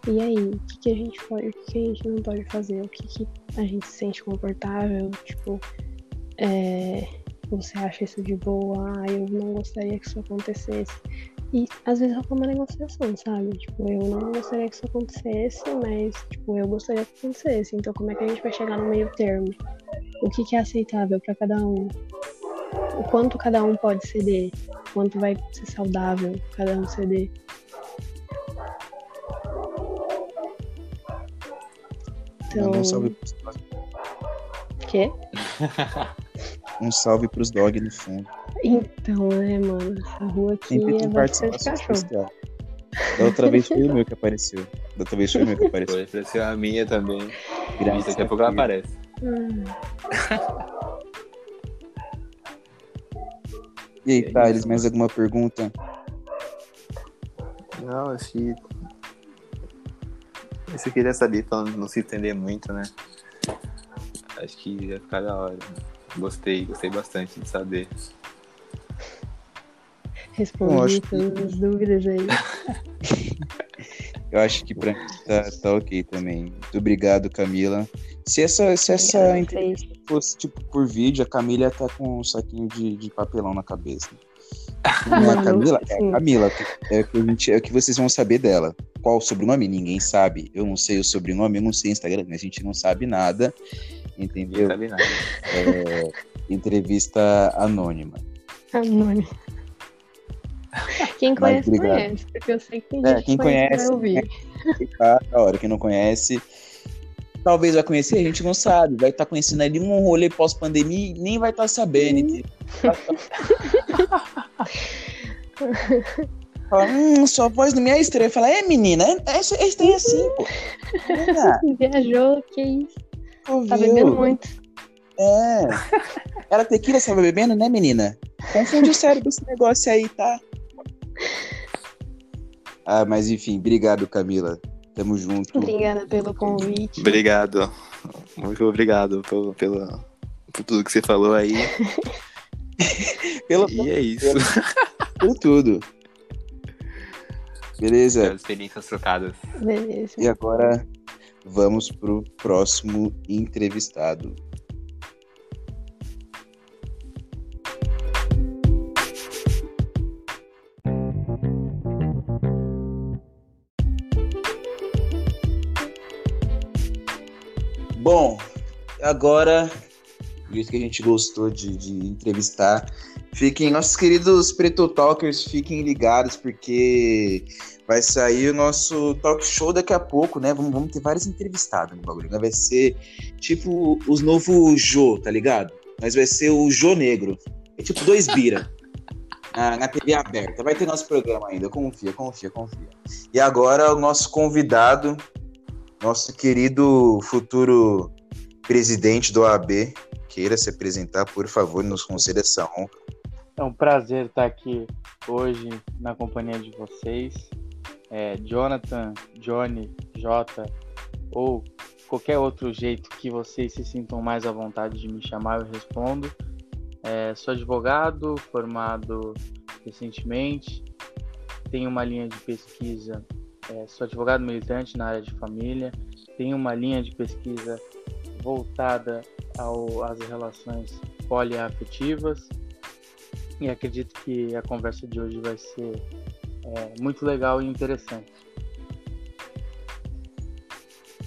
E aí, o que, que a gente pode, o que, que a gente não pode fazer? O que, que a gente se sente confortável? Tipo, é, você acha isso de boa? Ah, eu não gostaria que isso acontecesse. E às vezes é uma negociação, sabe? Tipo, eu não gostaria que isso acontecesse, mas, tipo, eu gostaria que acontecesse. Então, como é que a gente vai chegar no meio termo? O que, que é aceitável para cada um? O quanto cada um pode ceder? O quanto vai ser saudável cada um ceder? Então... Um salve pros Quê? (laughs) um salve pros dog no fundo. Então, né, mano? Essa rua aqui Sempre é bastante participação cachorro. especial. Da outra vez foi o meu que apareceu. Da outra vez foi o meu que apareceu. Foi, apareceu a minha também. Graças Daqui a pouco ela aparece. Hum, E aí, É Thales, mais alguma pergunta? Não, acho que. Isso eu queria saber pra não se entender muito, né? Acho que ia ficar da hora. Gostei, gostei bastante de saber. respondi acho que- todas as dúvidas aí. (laughs) Eu acho que pra mim tá, tá ok também. Muito obrigado, Camila. Se essa, se essa entrevista fosse tipo por vídeo, a Camila ia tá com um saquinho de, de papelão na cabeça. (laughs) Não é a Camila? É a Camila. É o que, a gente, é o que vocês vão saber dela. Qual o sobrenome? Ninguém sabe. Eu não sei o sobrenome, eu não sei o Instagram, a gente não sabe nada. Entendeu? sabe nada. É, entrevista anônima. Anônimo. Quem conhece, conhece, porque eu sei que tem É, gente quem que conhece, conhece, vai ouvir. Tá, da hora. Quem não conhece, talvez vai conhecer, a gente não sabe. Vai estar conhecendo ali um rolê pós-pandemia e nem vai estar sabendo. entendeu? Fala, hum, sua voz não me é estranha. Fala, é menina, é, é, estranha assim, pô. (laughs) Viajou, que isso. Tá bebendo muito. É. Era tequila que você tava bebendo, né, menina? Confunde sério com esse negócio aí, tá? Ah, mas enfim, obrigado, Camila. Tamo junto. Obrigada pelo convite. Obrigado. Muito obrigado pelo, pelo, por tudo que você falou aí. (laughs) Pelo, E é isso. por tudo. Beleza? Pelas experiências trocadas. Beleza. E agora vamos pro próximo entrevistado. Bom, agora, visto que a gente gostou de, de entrevistar, fiquem, nossos queridos Preto Talkers, fiquem ligados, porque vai sair o nosso talk show daqui a pouco, né? Vamos, vamos ter vários entrevistados no bagulho. né? Vai ser tipo os novos Jô, tá ligado? Mas vai ser o Jô Negro. É tipo dois bira. (laughs) na, na TV aberta. Vai ter nosso programa ainda. Confia, confia, confia. E agora o nosso convidado, nosso querido futuro presidente do OAB, queira se apresentar, por favor, nos conceda essa honra. É um prazer estar aqui hoje na companhia de vocês. É, Jonathan, Johnny, Jota ou qualquer outro jeito que vocês se sintam mais à vontade de me chamar, eu respondo. É, sou advogado, formado recentemente, tenho uma linha de pesquisa é, sou advogado militante na área de família, tenho uma linha de pesquisa voltada ao, às relações poliafetivas e acredito que a conversa de hoje vai ser é, muito legal e interessante.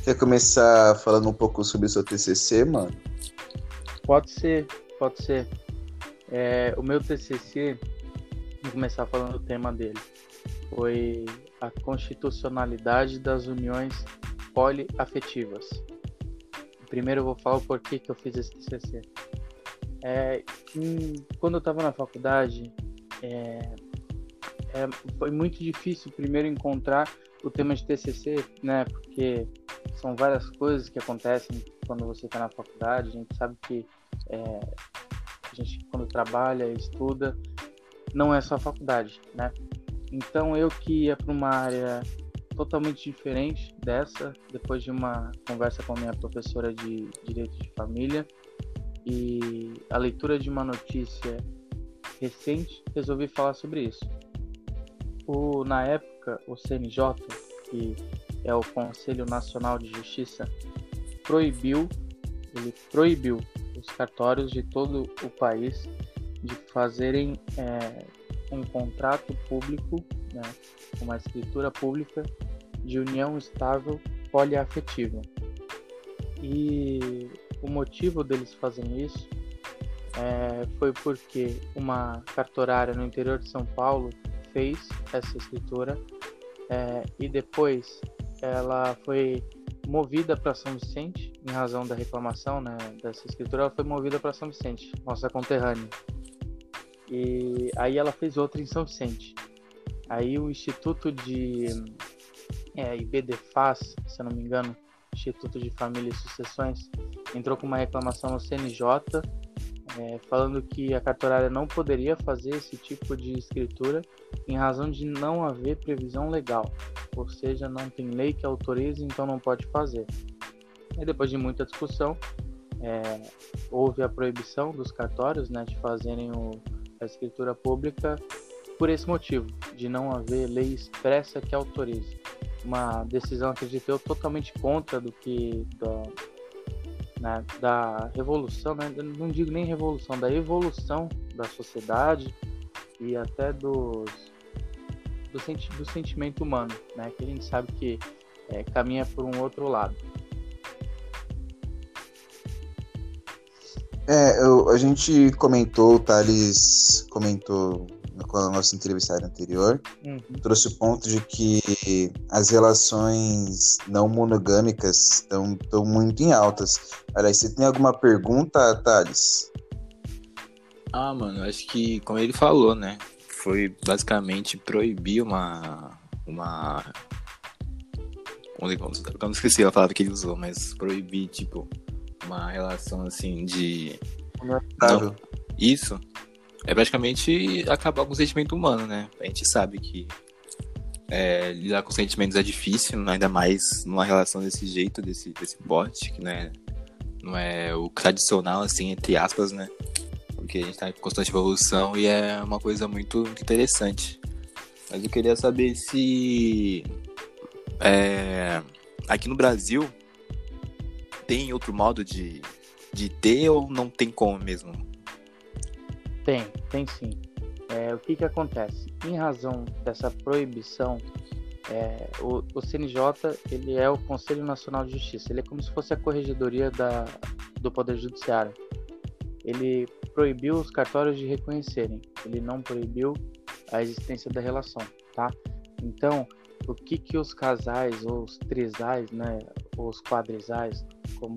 Quer começar falando um pouco sobre o seu TCC, mano? Pode ser, pode ser. É, o meu TCC, vou começar falando o tema dele, foi a constitucionalidade das uniões poliafetivas. Primeiro eu vou falar o porquê que eu fiz esse TCC. É, em, quando eu estava na faculdade, é, é, foi muito difícil primeiro encontrar o tema de TCC, né? Porque são várias coisas que acontecem quando você está na faculdade. A gente sabe que é, a gente quando trabalha, estuda, não é só faculdade, né? Então eu que ia para uma área totalmente diferente dessa, depois de uma conversa com a minha professora de direito de família e a leitura de uma notícia recente, resolvi falar sobre isso. O, na época, o CNJ, que é o Conselho Nacional de Justiça, proibiu, ele proibiu os cartórios de todo o país de fazerem é, um contrato público, né, uma escritura pública de união estável poliafetiva. E o motivo deles fazerem isso é, foi porque uma cartorária no interior de São Paulo fez essa escritura é, e depois ela foi movida para São Vicente em razão da reclamação né, dessa escritura ela foi movida para São Vicente nossa conterrânea. E aí ela fez outra em São Vicente. Aí o Instituto de é, IBDFAS se não me engano Instituto de Família e Sucessões entrou com uma reclamação no CNJ é, falando que a cartorária não poderia fazer esse tipo de escritura em razão de não haver previsão legal, ou seja, não tem lei que autorize, então não pode fazer. E depois de muita discussão, é, houve a proibição dos cartórios né, de fazerem o, a escritura pública por esse motivo, de não haver lei expressa que autorize. Uma decisão, acredito eu, totalmente contra do que da, né, da revolução, né, não digo nem revolução, da evolução da sociedade e até dos, do, senti do sentimento humano, né, que a gente sabe que é, caminha por um outro lado. É, eu, a gente comentou, o Thales comentou com a nossa entrevistada anterior, uhum. trouxe o ponto de que as relações não monogâmicas estão, estão muito em altas. Aliás, você tem alguma pergunta, Thales? Ah, mano, acho que, como ele falou, né? Foi basicamente proibir uma. uma. Eu não esqueci a palavra que ele usou, mas proibir, tipo, uma relação assim de. Não, isso é praticamente acabar com o sentimento humano, né? A gente sabe que é, lidar com sentimentos é difícil, ainda mais numa relação desse jeito, desse, desse bote, que não é, não é o tradicional, assim, entre aspas, né? Porque a gente tá em constante evolução e é uma coisa muito interessante. Mas eu queria saber se é, aqui no Brasil tem outro modo de, de ter ou não tem como mesmo? Tem, tem sim. É, o que, que acontece? Em razão dessa proibição, é, o, o, CNJ ele é o Conselho Nacional de Justiça. Ele é como se fosse a corregedoria da, do Poder Judiciário. Ele proibiu os cartórios de reconhecerem. Ele não proibiu a existência da relação, tá? Então, o que que os casais ou os trisais, né, ou os quadrisais, como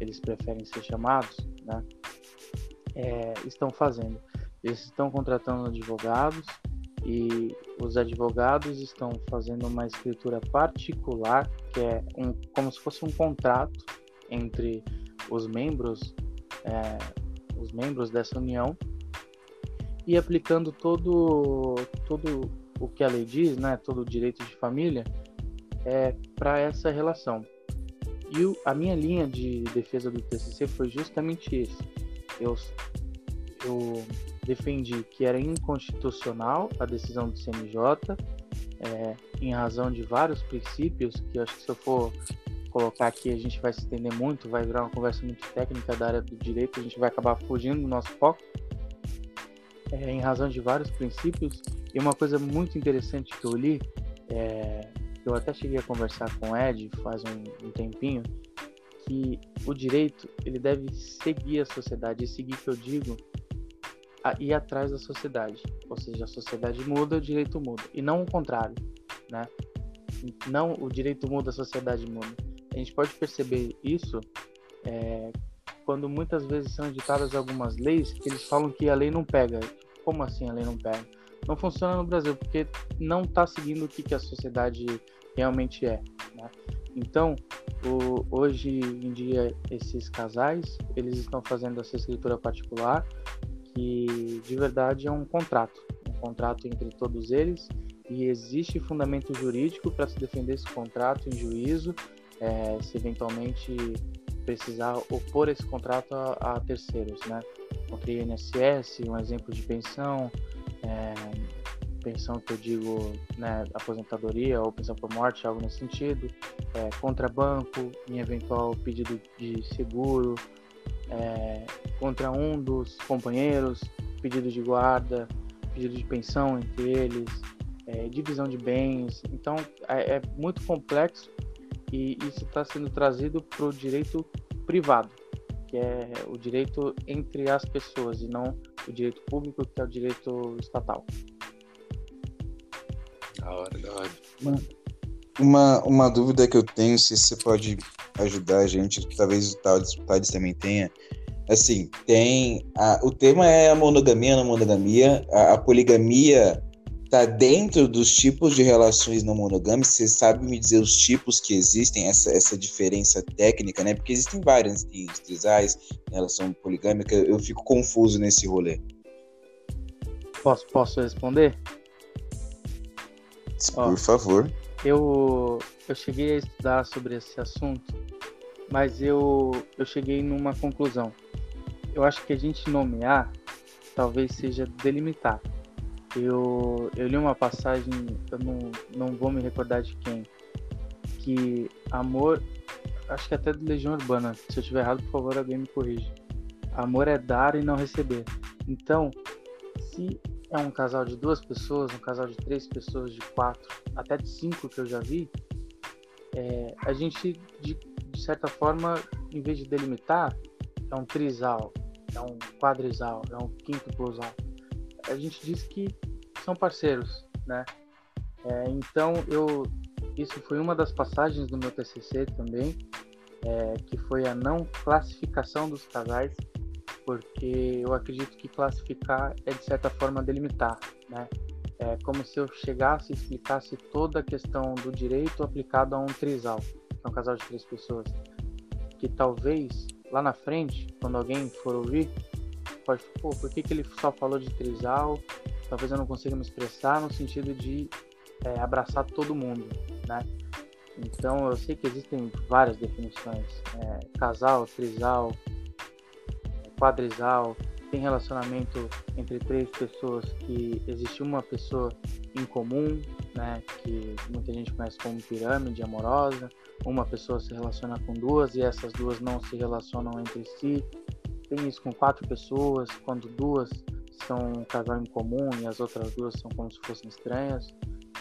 eles preferem ser chamados, né? É, estão fazendo. Eles estão contratando advogados e os advogados estão fazendo uma escritura particular, que é um, como se fosse um contrato entre os membros, é, os membros dessa união e aplicando todo, todo o que a lei diz, né, todo o direito de família, é, para essa relação. E o, a minha linha de defesa do TCC foi justamente isso eu, eu defendi que era inconstitucional a decisão do CNJ, é, em razão de vários princípios, que acho que se eu for colocar aqui a gente vai se entender muito, vai virar uma conversa muito técnica da área do direito, a gente vai acabar fugindo do nosso foco, é, em razão de vários princípios. E uma coisa muito interessante que eu li, é, eu até cheguei a conversar com o Ed faz um, um tempinho, que o direito ele deve seguir a sociedade, e seguir que eu digo, a ir atrás da sociedade. Ou seja, a sociedade muda, o direito muda. E não o contrário, né? Não o direito muda, a sociedade muda a gente pode perceber isso é, quando muitas vezes são editadas algumas leis que eles falam que a lei não pega. Como assim a lei não pega? Não funciona no Brasil porque não está seguindo o que, que a sociedade realmente é. Né? Então, o, hoje em dia, esses casais eles estão fazendo essa escritura particular que de verdade é um contrato, um contrato entre todos eles e existe fundamento jurídico para se defender esse contrato em juízo é, se eventualmente precisar opor esse contrato a, a terceiros, né? Contra INSS, um exemplo de pensão, é, pensão que eu digo, né, aposentadoria ou pensão por morte, algo nesse sentido, é, contra banco, em eventual pedido de seguro, é, contra um dos companheiros, pedido de guarda, pedido de pensão entre eles, é, divisão de bens. Então é, é muito complexo e isso está sendo trazido para o direito privado, que é o direito entre as pessoas e não o direito público, que é o direito estatal. Da hora, da hora. Uma, uma dúvida que eu tenho, se você pode ajudar a gente, talvez o Thales também tenha. Assim, tem. A, o tema é a monogamia, não monogamia. A, a poligamia está dentro dos tipos de relações não monogâmicas? Você sabe me dizer os tipos que existem, essa, essa diferença técnica, né? Porque existem várias, tem os trisais, relação poligâmica, eu fico confuso nesse rolê. Posso, posso responder? Por Ó, favor. Eu, eu cheguei a estudar sobre esse assunto, mas eu, eu cheguei numa conclusão. Eu acho que a gente nomear talvez seja delimitar eu, eu li uma passagem, eu não, não vou me recordar de quem, que amor, acho que até do Legião Urbana, se eu estiver errado, por favor, alguém me corrija. Amor é dar e não receber. Então, se é um casal de duas pessoas, um casal de três pessoas, de quatro, até de cinco que eu já vi, é, a gente, de, de certa forma, em vez de delimitar, é um trisal, é um quadrisal, é um quinto plusal a gente diz que são parceiros, né? É, então eu isso foi uma das passagens do meu TCC também, é, que foi a não classificação dos casais, porque eu acredito que classificar é de certa forma delimitar, né? É como se eu chegasse e explicasse toda a questão do direito aplicado a um trisal, que é um casal de três pessoas, que talvez lá na frente, quando alguém for ouvir, pode, pô, por que, que ele só falou de trisal? Talvez eu não consiga me expressar no sentido de é, abraçar todo mundo, né? Então eu sei que existem várias definições: é, casal, trisal, quadrisal. Tem relacionamento entre três pessoas que existe uma pessoa em comum, né? Que muita gente conhece como pirâmide amorosa. Uma pessoa se relaciona com duas e essas duas não se relacionam entre si tem isso com quatro pessoas, quando duas são um casal em comum e as outras duas são como se fossem estranhas.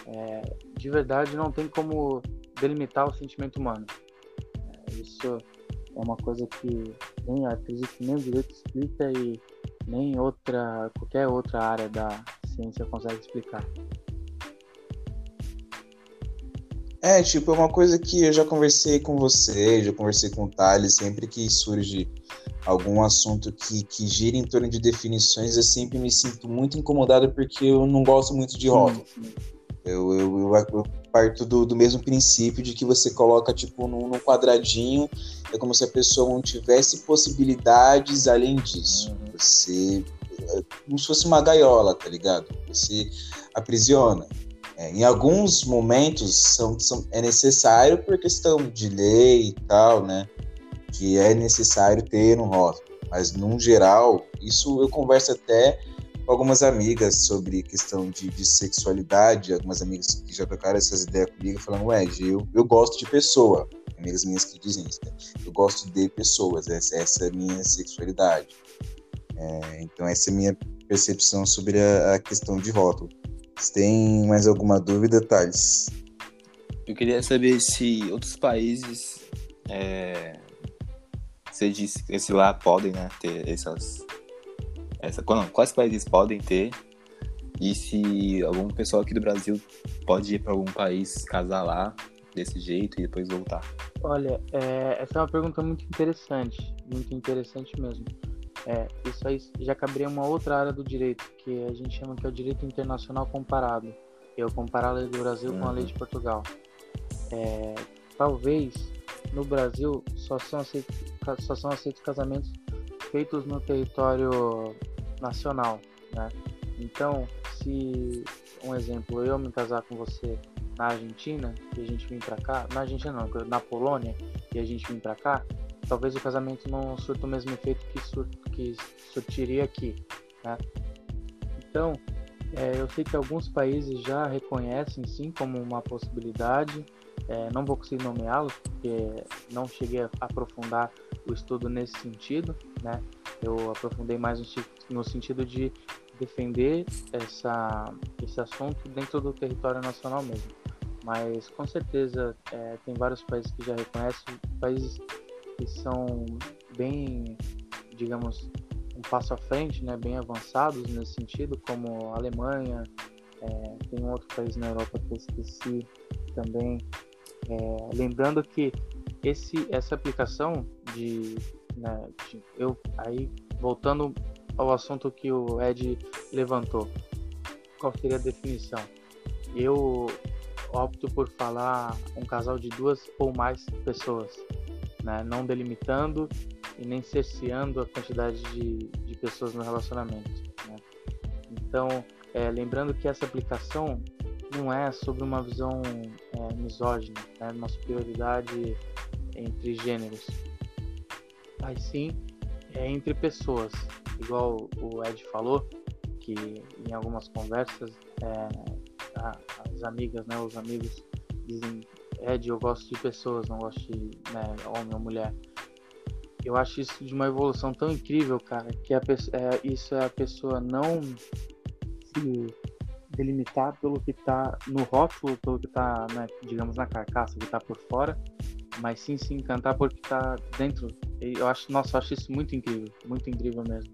É, de verdade, não tem como delimitar o sentimento humano. É, isso é uma coisa que nem acredito nem o direito explica e nem outra qualquer outra área da ciência consegue explicar. É, tipo, é uma coisa que eu já conversei com você, já conversei com o Thales, sempre que surge algum assunto que, que gira em torno de definições, eu sempre me sinto muito incomodado porque eu não gosto muito de rótulo. Eu, eu, eu, eu, parto do, do mesmo princípio de que você coloca, tipo, num, num, quadradinho, é como se a pessoa não tivesse possibilidades além disso. Uhum. Você. É como se fosse uma gaiola, tá ligado? Você aprisiona. É, em alguns momentos são, são, é necessário por questão de lei e tal, né? Que é necessário ter um rótulo. Mas, num geral, isso eu converso até com algumas amigas sobre questão de, de sexualidade, algumas amigas que já tocaram essas ideias comigo, falando, ué, eu, eu gosto de pessoa. Amigas minhas que dizem isso, né? Eu gosto de pessoas, essa, essa é a minha sexualidade. É, então, essa é a minha percepção sobre a, a questão de rótulo. Você tem mais alguma dúvida, Thales? Eu queria saber se outros países, é, você disse esse lá podem né, ter essas, essa, não, quais países podem ter e se algum pessoal aqui do Brasil pode ir para algum país casar lá desse jeito e depois voltar. Olha, é, essa é uma pergunta muito interessante, muito interessante mesmo. É, isso aí já caberia uma outra área do direito, que a gente chama que é o direito internacional comparado. Eu comparar a lei do Brasil uhum. com a lei de Portugal. É, talvez no Brasil só são, aceitos, só são aceitos casamentos feitos no território nacional, né? Então, se um exemplo, eu me casar com você na Argentina e a gente vir para cá, na Argentina não, na Polônia e a gente vir para cá, talvez o casamento não surta o mesmo efeito que, sur que surtiria aqui, né? Então, é, eu sei que alguns países já reconhecem sim como uma possibilidade. É, não vou conseguir nomeá-los porque não cheguei a aprofundar o estudo nesse sentido, né? Eu aprofundei mais no, sentido de defender essa, esse assunto dentro do território nacional mesmo. Mas com certeza é, tem vários países que já reconhecem, países que são bem, digamos, um passo à frente, né, bem avançados nesse sentido, como a Alemanha, é, tem um outro país na Europa que eu esqueci também. É, lembrando que esse, essa aplicação de, né, de, eu aí voltando ao assunto que o Ed levantou, qual seria a definição? Eu opto por falar um casal de duas ou mais pessoas, né? não delimitando e nem cerceando a quantidade de, de pessoas no relacionamento. Né? Então, é, lembrando que essa aplicação não é sobre uma visão é, misógina, né? uma superioridade entre gêneros, mas sim é entre pessoas, igual o Ed falou, que em algumas conversas é, as amigas, né, os amigos dizem Ed, eu gosto de pessoas, não gosto de né, homem ou mulher. Eu acho isso de uma evolução tão incrível, cara, que a é, isso é a pessoa não se delimitar pelo que está no rótulo, pelo que está, né, digamos, na carcaça, que está por fora, mas sim se encantar porque está dentro. Eu acho, nossa, eu acho isso muito incrível, muito incrível mesmo.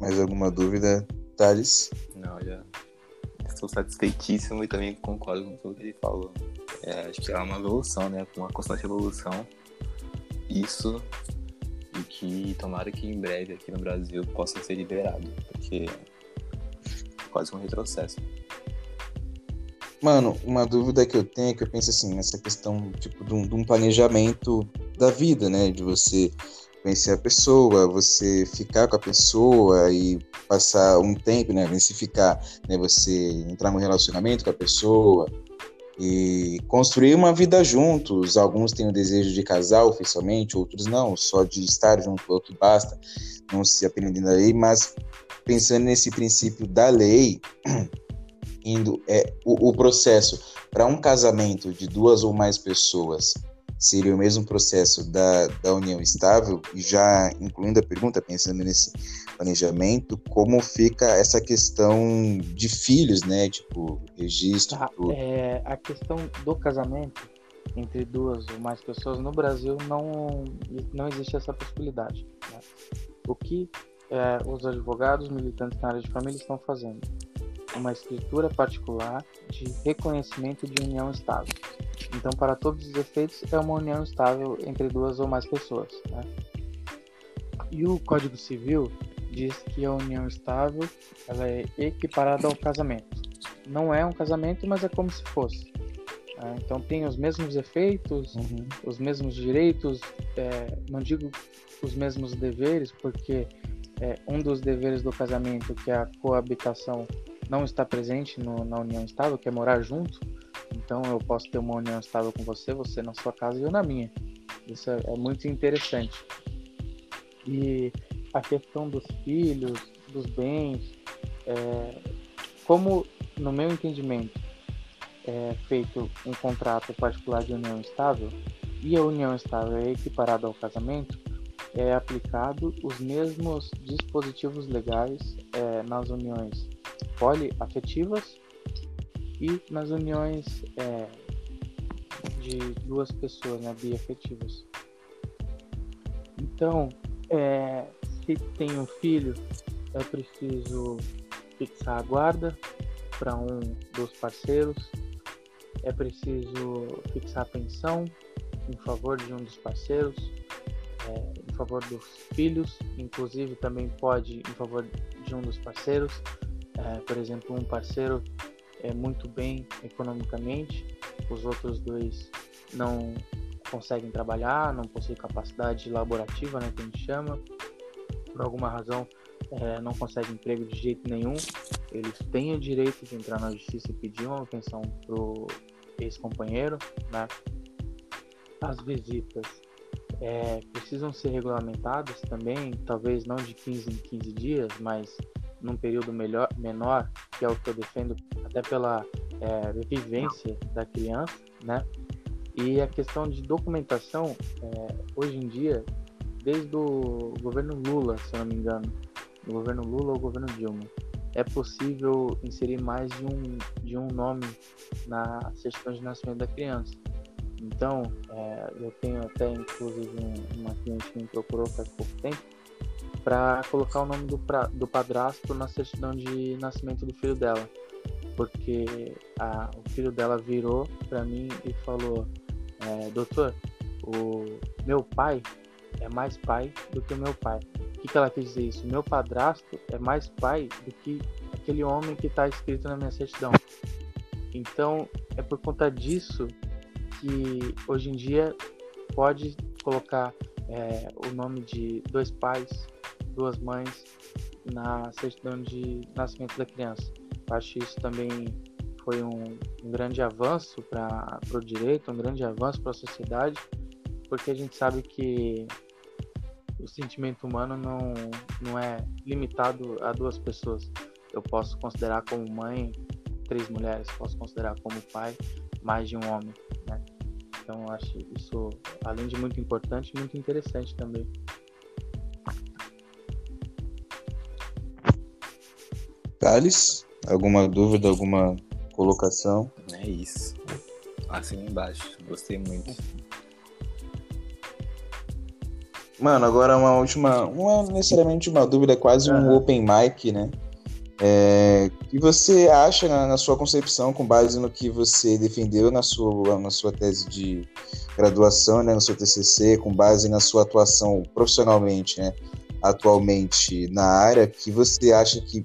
Mais alguma dúvida, Thales? Não, já estou satisfeitíssimo e também concordo com tudo que ele falou. É, acho que é uma evolução, né? Uma constante evolução. Isso e que tomara que em breve aqui no Brasil possa ser liberado, porque é quase um retrocesso. Mano, uma dúvida que eu tenho é que eu penso assim, nessa questão tipo de um, de um planejamento da vida, né? De você conhecer a pessoa, você ficar com a pessoa e passar um tempo, né? Se ficar, né? Você entrar num relacionamento com a pessoa e construir uma vida juntos. Alguns têm o desejo de casar oficialmente, outros não, só de estar junto o que basta, não se aprendendo a lei, mas pensando nesse princípio da lei, (clears throat) indo é o, o processo para um casamento de duas ou mais pessoas seria o mesmo processo da, da união estável, e já incluindo a pergunta, pensando nesse planejamento, como fica essa questão de filhos, né? Tipo, registro. Ah, é, a questão do casamento entre duas ou mais pessoas no Brasil não, não existe essa possibilidade. Né? O que é, os advogados militantes na área de família estão fazendo? Uma escritura particular de reconhecimento de união estável. Então, para todos os efeitos, é uma união estável entre duas ou mais pessoas. Né? E o Código Civil diz que a união estável ela é equiparada ao casamento. Não é um casamento, mas é como se fosse. Né? então tem os mesmos efeitos, uhum. os mesmos direitos, é, não digo os mesmos deveres, porque é, um dos deveres do casamento, que é a coabitação, não está presente no, na união estável, que é morar junto. Então eu posso ter uma união estável com você, você na sua casa e eu na minha. Isso é, é muito interessante. E a questão dos filhos, dos bens, é, como no meu entendimento é feito um contrato particular de união estável e a união estável é equiparada ao casamento, é aplicado os mesmos dispositivos legais é, nas uniões poliafetivas e nas uniões é, de duas pessoas, né, biafetivas. Então, é, se tem um filho, é preciso fixar a guarda para um dos parceiros, é preciso fixar a pensão em favor de um dos parceiros, é, favor dos filhos, inclusive também pode em favor de um dos parceiros. É, por exemplo, um parceiro é muito bem economicamente, os outros dois não conseguem trabalhar, não possuem capacidade laborativa, né, que a gente chama, por alguma razão é, não conseguem emprego de jeito nenhum, eles têm o direito de entrar na justiça e pedir uma pensão pro ex-companheiro, né? As visitas é, precisam ser regulamentadas também, talvez não de 15 em 15 dias, mas num período melhor, menor, que é o que eu defendo até pela é, vivência da criança, né? E a questão de documentação, é, hoje em dia, desde o governo Lula, se eu não me engano, o governo Lula ou governo Dilma, é possível inserir mais de um, de um nome na certidão de nascimento da criança. Então, é, eu tenho até inclusive um, uma cliente que me procurou faz pouco tempo para colocar o nome do, pra, do padrasto na certidão de nascimento do filho dela. Porque a, o filho dela virou para mim e falou: é, Doutor, o meu pai é mais pai do que o meu pai. O que, que ela quis dizer isso? Meu padrasto é mais pai do que aquele homem que está escrito na minha certidão. Então, é por conta disso que hoje em dia pode colocar é, o nome de dois pais, duas mães na certidão de nascimento da criança. Eu acho que isso também foi um, um grande avanço para o direito, um grande avanço para a sociedade, porque a gente sabe que o sentimento humano não, não é limitado a duas pessoas. Eu posso considerar como mãe três mulheres, posso considerar como pai mais de um homem? Então eu acho isso, além de muito importante, muito interessante também. Thales, alguma dúvida, alguma colocação? É isso. Assim embaixo. Gostei muito. Mano, agora uma última, não é necessariamente uma dúvida, é quase um open mic, né? É, que você acha na, na, sua concepção, com base no que você defendeu na sua, na sua tese de graduação, né, no seu TCC, com base na sua atuação profissionalmente, né, atualmente na área, que você acha que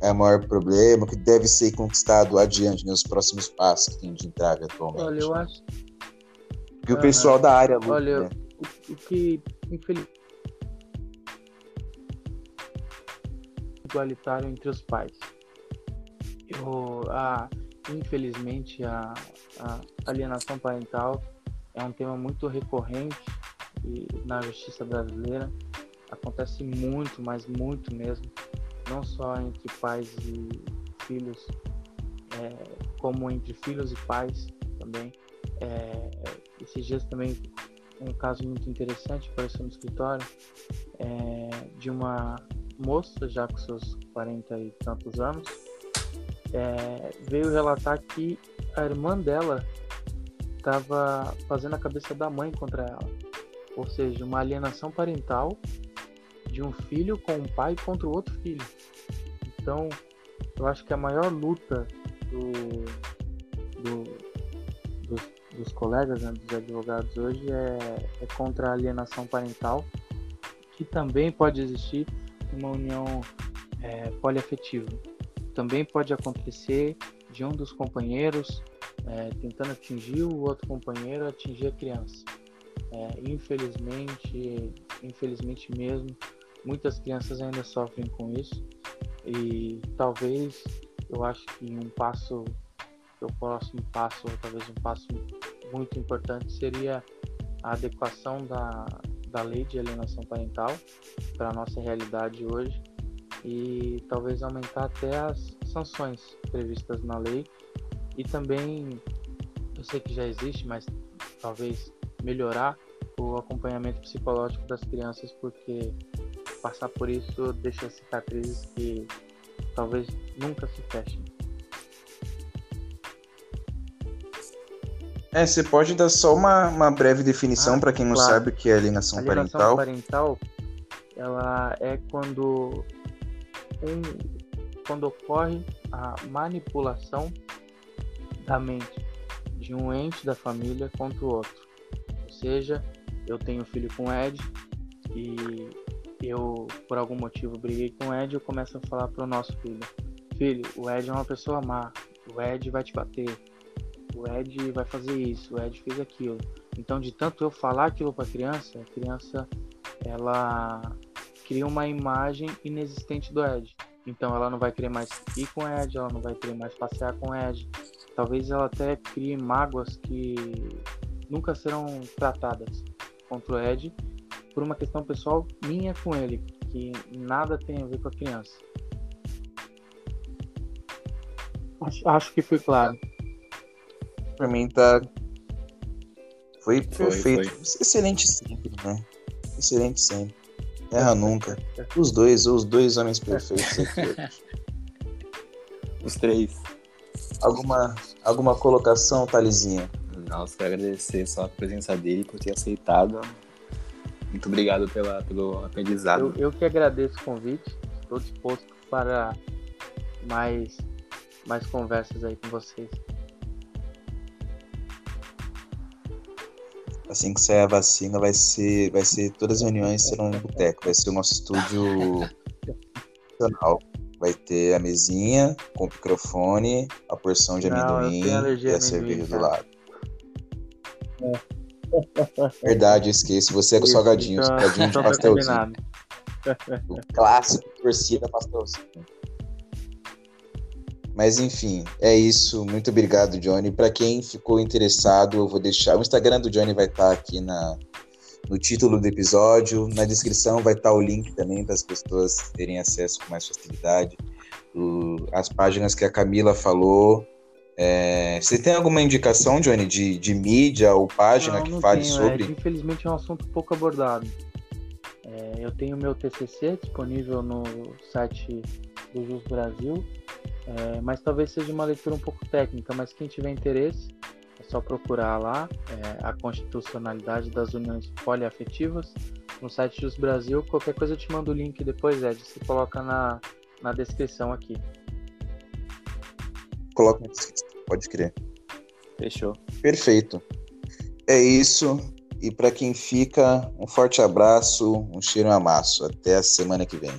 é o maior problema, que deve ser conquistado adiante nos né, próximos passos que tem de entrave atualmente? Olha, eu acho. Que o pessoal da área luta, Olha, né? o, o que infelizmente igualitário entre os pais. Eu, a, infelizmente a, a alienação parental é um tema muito recorrente na justiça brasileira. Acontece muito, mas muito mesmo, não só entre pais e filhos, é, como entre filhos e pais também. É, esses dias também um caso muito interessante apareceu no escritório é, de uma moça, já com seus 40 e tantos anos, é, veio relatar que a irmã dela estava fazendo a cabeça da mãe contra ela. Ou seja, uma alienação parental de um filho com um pai contra o outro filho. Então, eu acho que a maior luta do, do, dos, dos colegas, né, dos advogados hoje é, é contra a alienação parental, que também pode existir uma união é, poliafetiva. Também pode acontecer de um dos companheiros é, tentando atingir o outro companheiro, atingir a criança. É, infelizmente, infelizmente mesmo, muitas crianças ainda sofrem com isso e talvez eu acho que um passo, o próximo passo, ou talvez um passo muito importante seria a adequação da, da lei de alienação parental para a nossa realidade hoje e talvez aumentar até as sanções previstas na lei e também eu sei que já existe, mas talvez melhorar o acompanhamento psicológico das crianças porque passar por isso deixa cicatrizes que talvez nunca se fechem. É, você pode dar só uma, uma breve definição Ah, para quem não claro. sabe o que é alienação, alienação parental. parental ela é quando um, quando ocorre a manipulação da mente de um ente da família contra o outro. Ou seja, eu tenho filho com o Ed e eu por algum motivo briguei com o Ed, eu começo a falar pro nosso filho: "Filho, o Ed é uma pessoa má. O Ed vai te bater. O Ed vai fazer isso, o Ed fez aquilo". Então, de tanto eu falar aquilo para a criança, a criança ela cria uma imagem inexistente do Ed. Então, ela não vai querer mais ir com o Ed, ela não vai querer mais passear com o Ed. Talvez ela até crie mágoas que nunca serão tratadas contra o Ed por uma questão pessoal minha com ele, que nada tem a ver com a criança. Acho, acho que foi claro. Pra mim tá. Foi Foi, perfeito. Excelente sempre, né? Excelente sempre. Erra nunca. Os dois, os dois homens perfeitos aqui. (laughs) Os três. alguma, alguma colocação, Thalizinha? Nossa, quero agradecer só a presença dele por ter aceitado. Muito obrigado pela, pelo aprendizado. Eu, eu que agradeço o convite. Estou disposto para mais, mais conversas aí com vocês. Assim que sair a vacina, vai ser, vai ser todas as reuniões serão no boteco. Vai ser o nosso estúdio profissional. Vai ter a mesinha com o microfone, a porção de Não, amendoim alergia e a a cerveja do lado. Verdade, eu esqueço. Você é com salgadinho, então- salgadinho de então pastelzinho. O clássico torcida pastelzinho. Mas enfim, é isso. Muito obrigado, Johnny. Para quem ficou interessado, eu vou deixar. O Instagram do Johnny vai estar aqui na, no título do episódio. Na descrição vai estar o link também para as pessoas terem acesso com mais facilidade. O- as páginas que a Camila falou. É, você tem alguma indicação, Johnny, de, de mídia ou página Não, que não fale tenho, sobre? Ed. Infelizmente é um assunto pouco abordado. É, eu tenho meu TCC disponível no site do Jus Brasil, é, mas talvez seja uma leitura um pouco técnica, mas quem tiver interesse é só procurar lá é, a constitucionalidade das uniões poliafetivas no site Jus Brasil. Qualquer coisa eu te mando o link depois, Ed, você coloca na, na descrição aqui. Coloca na descrição, pode crer. Fechou. Perfeito. É isso. E para quem fica, um forte abraço, um cheiro e um amasso. Até a semana que vem.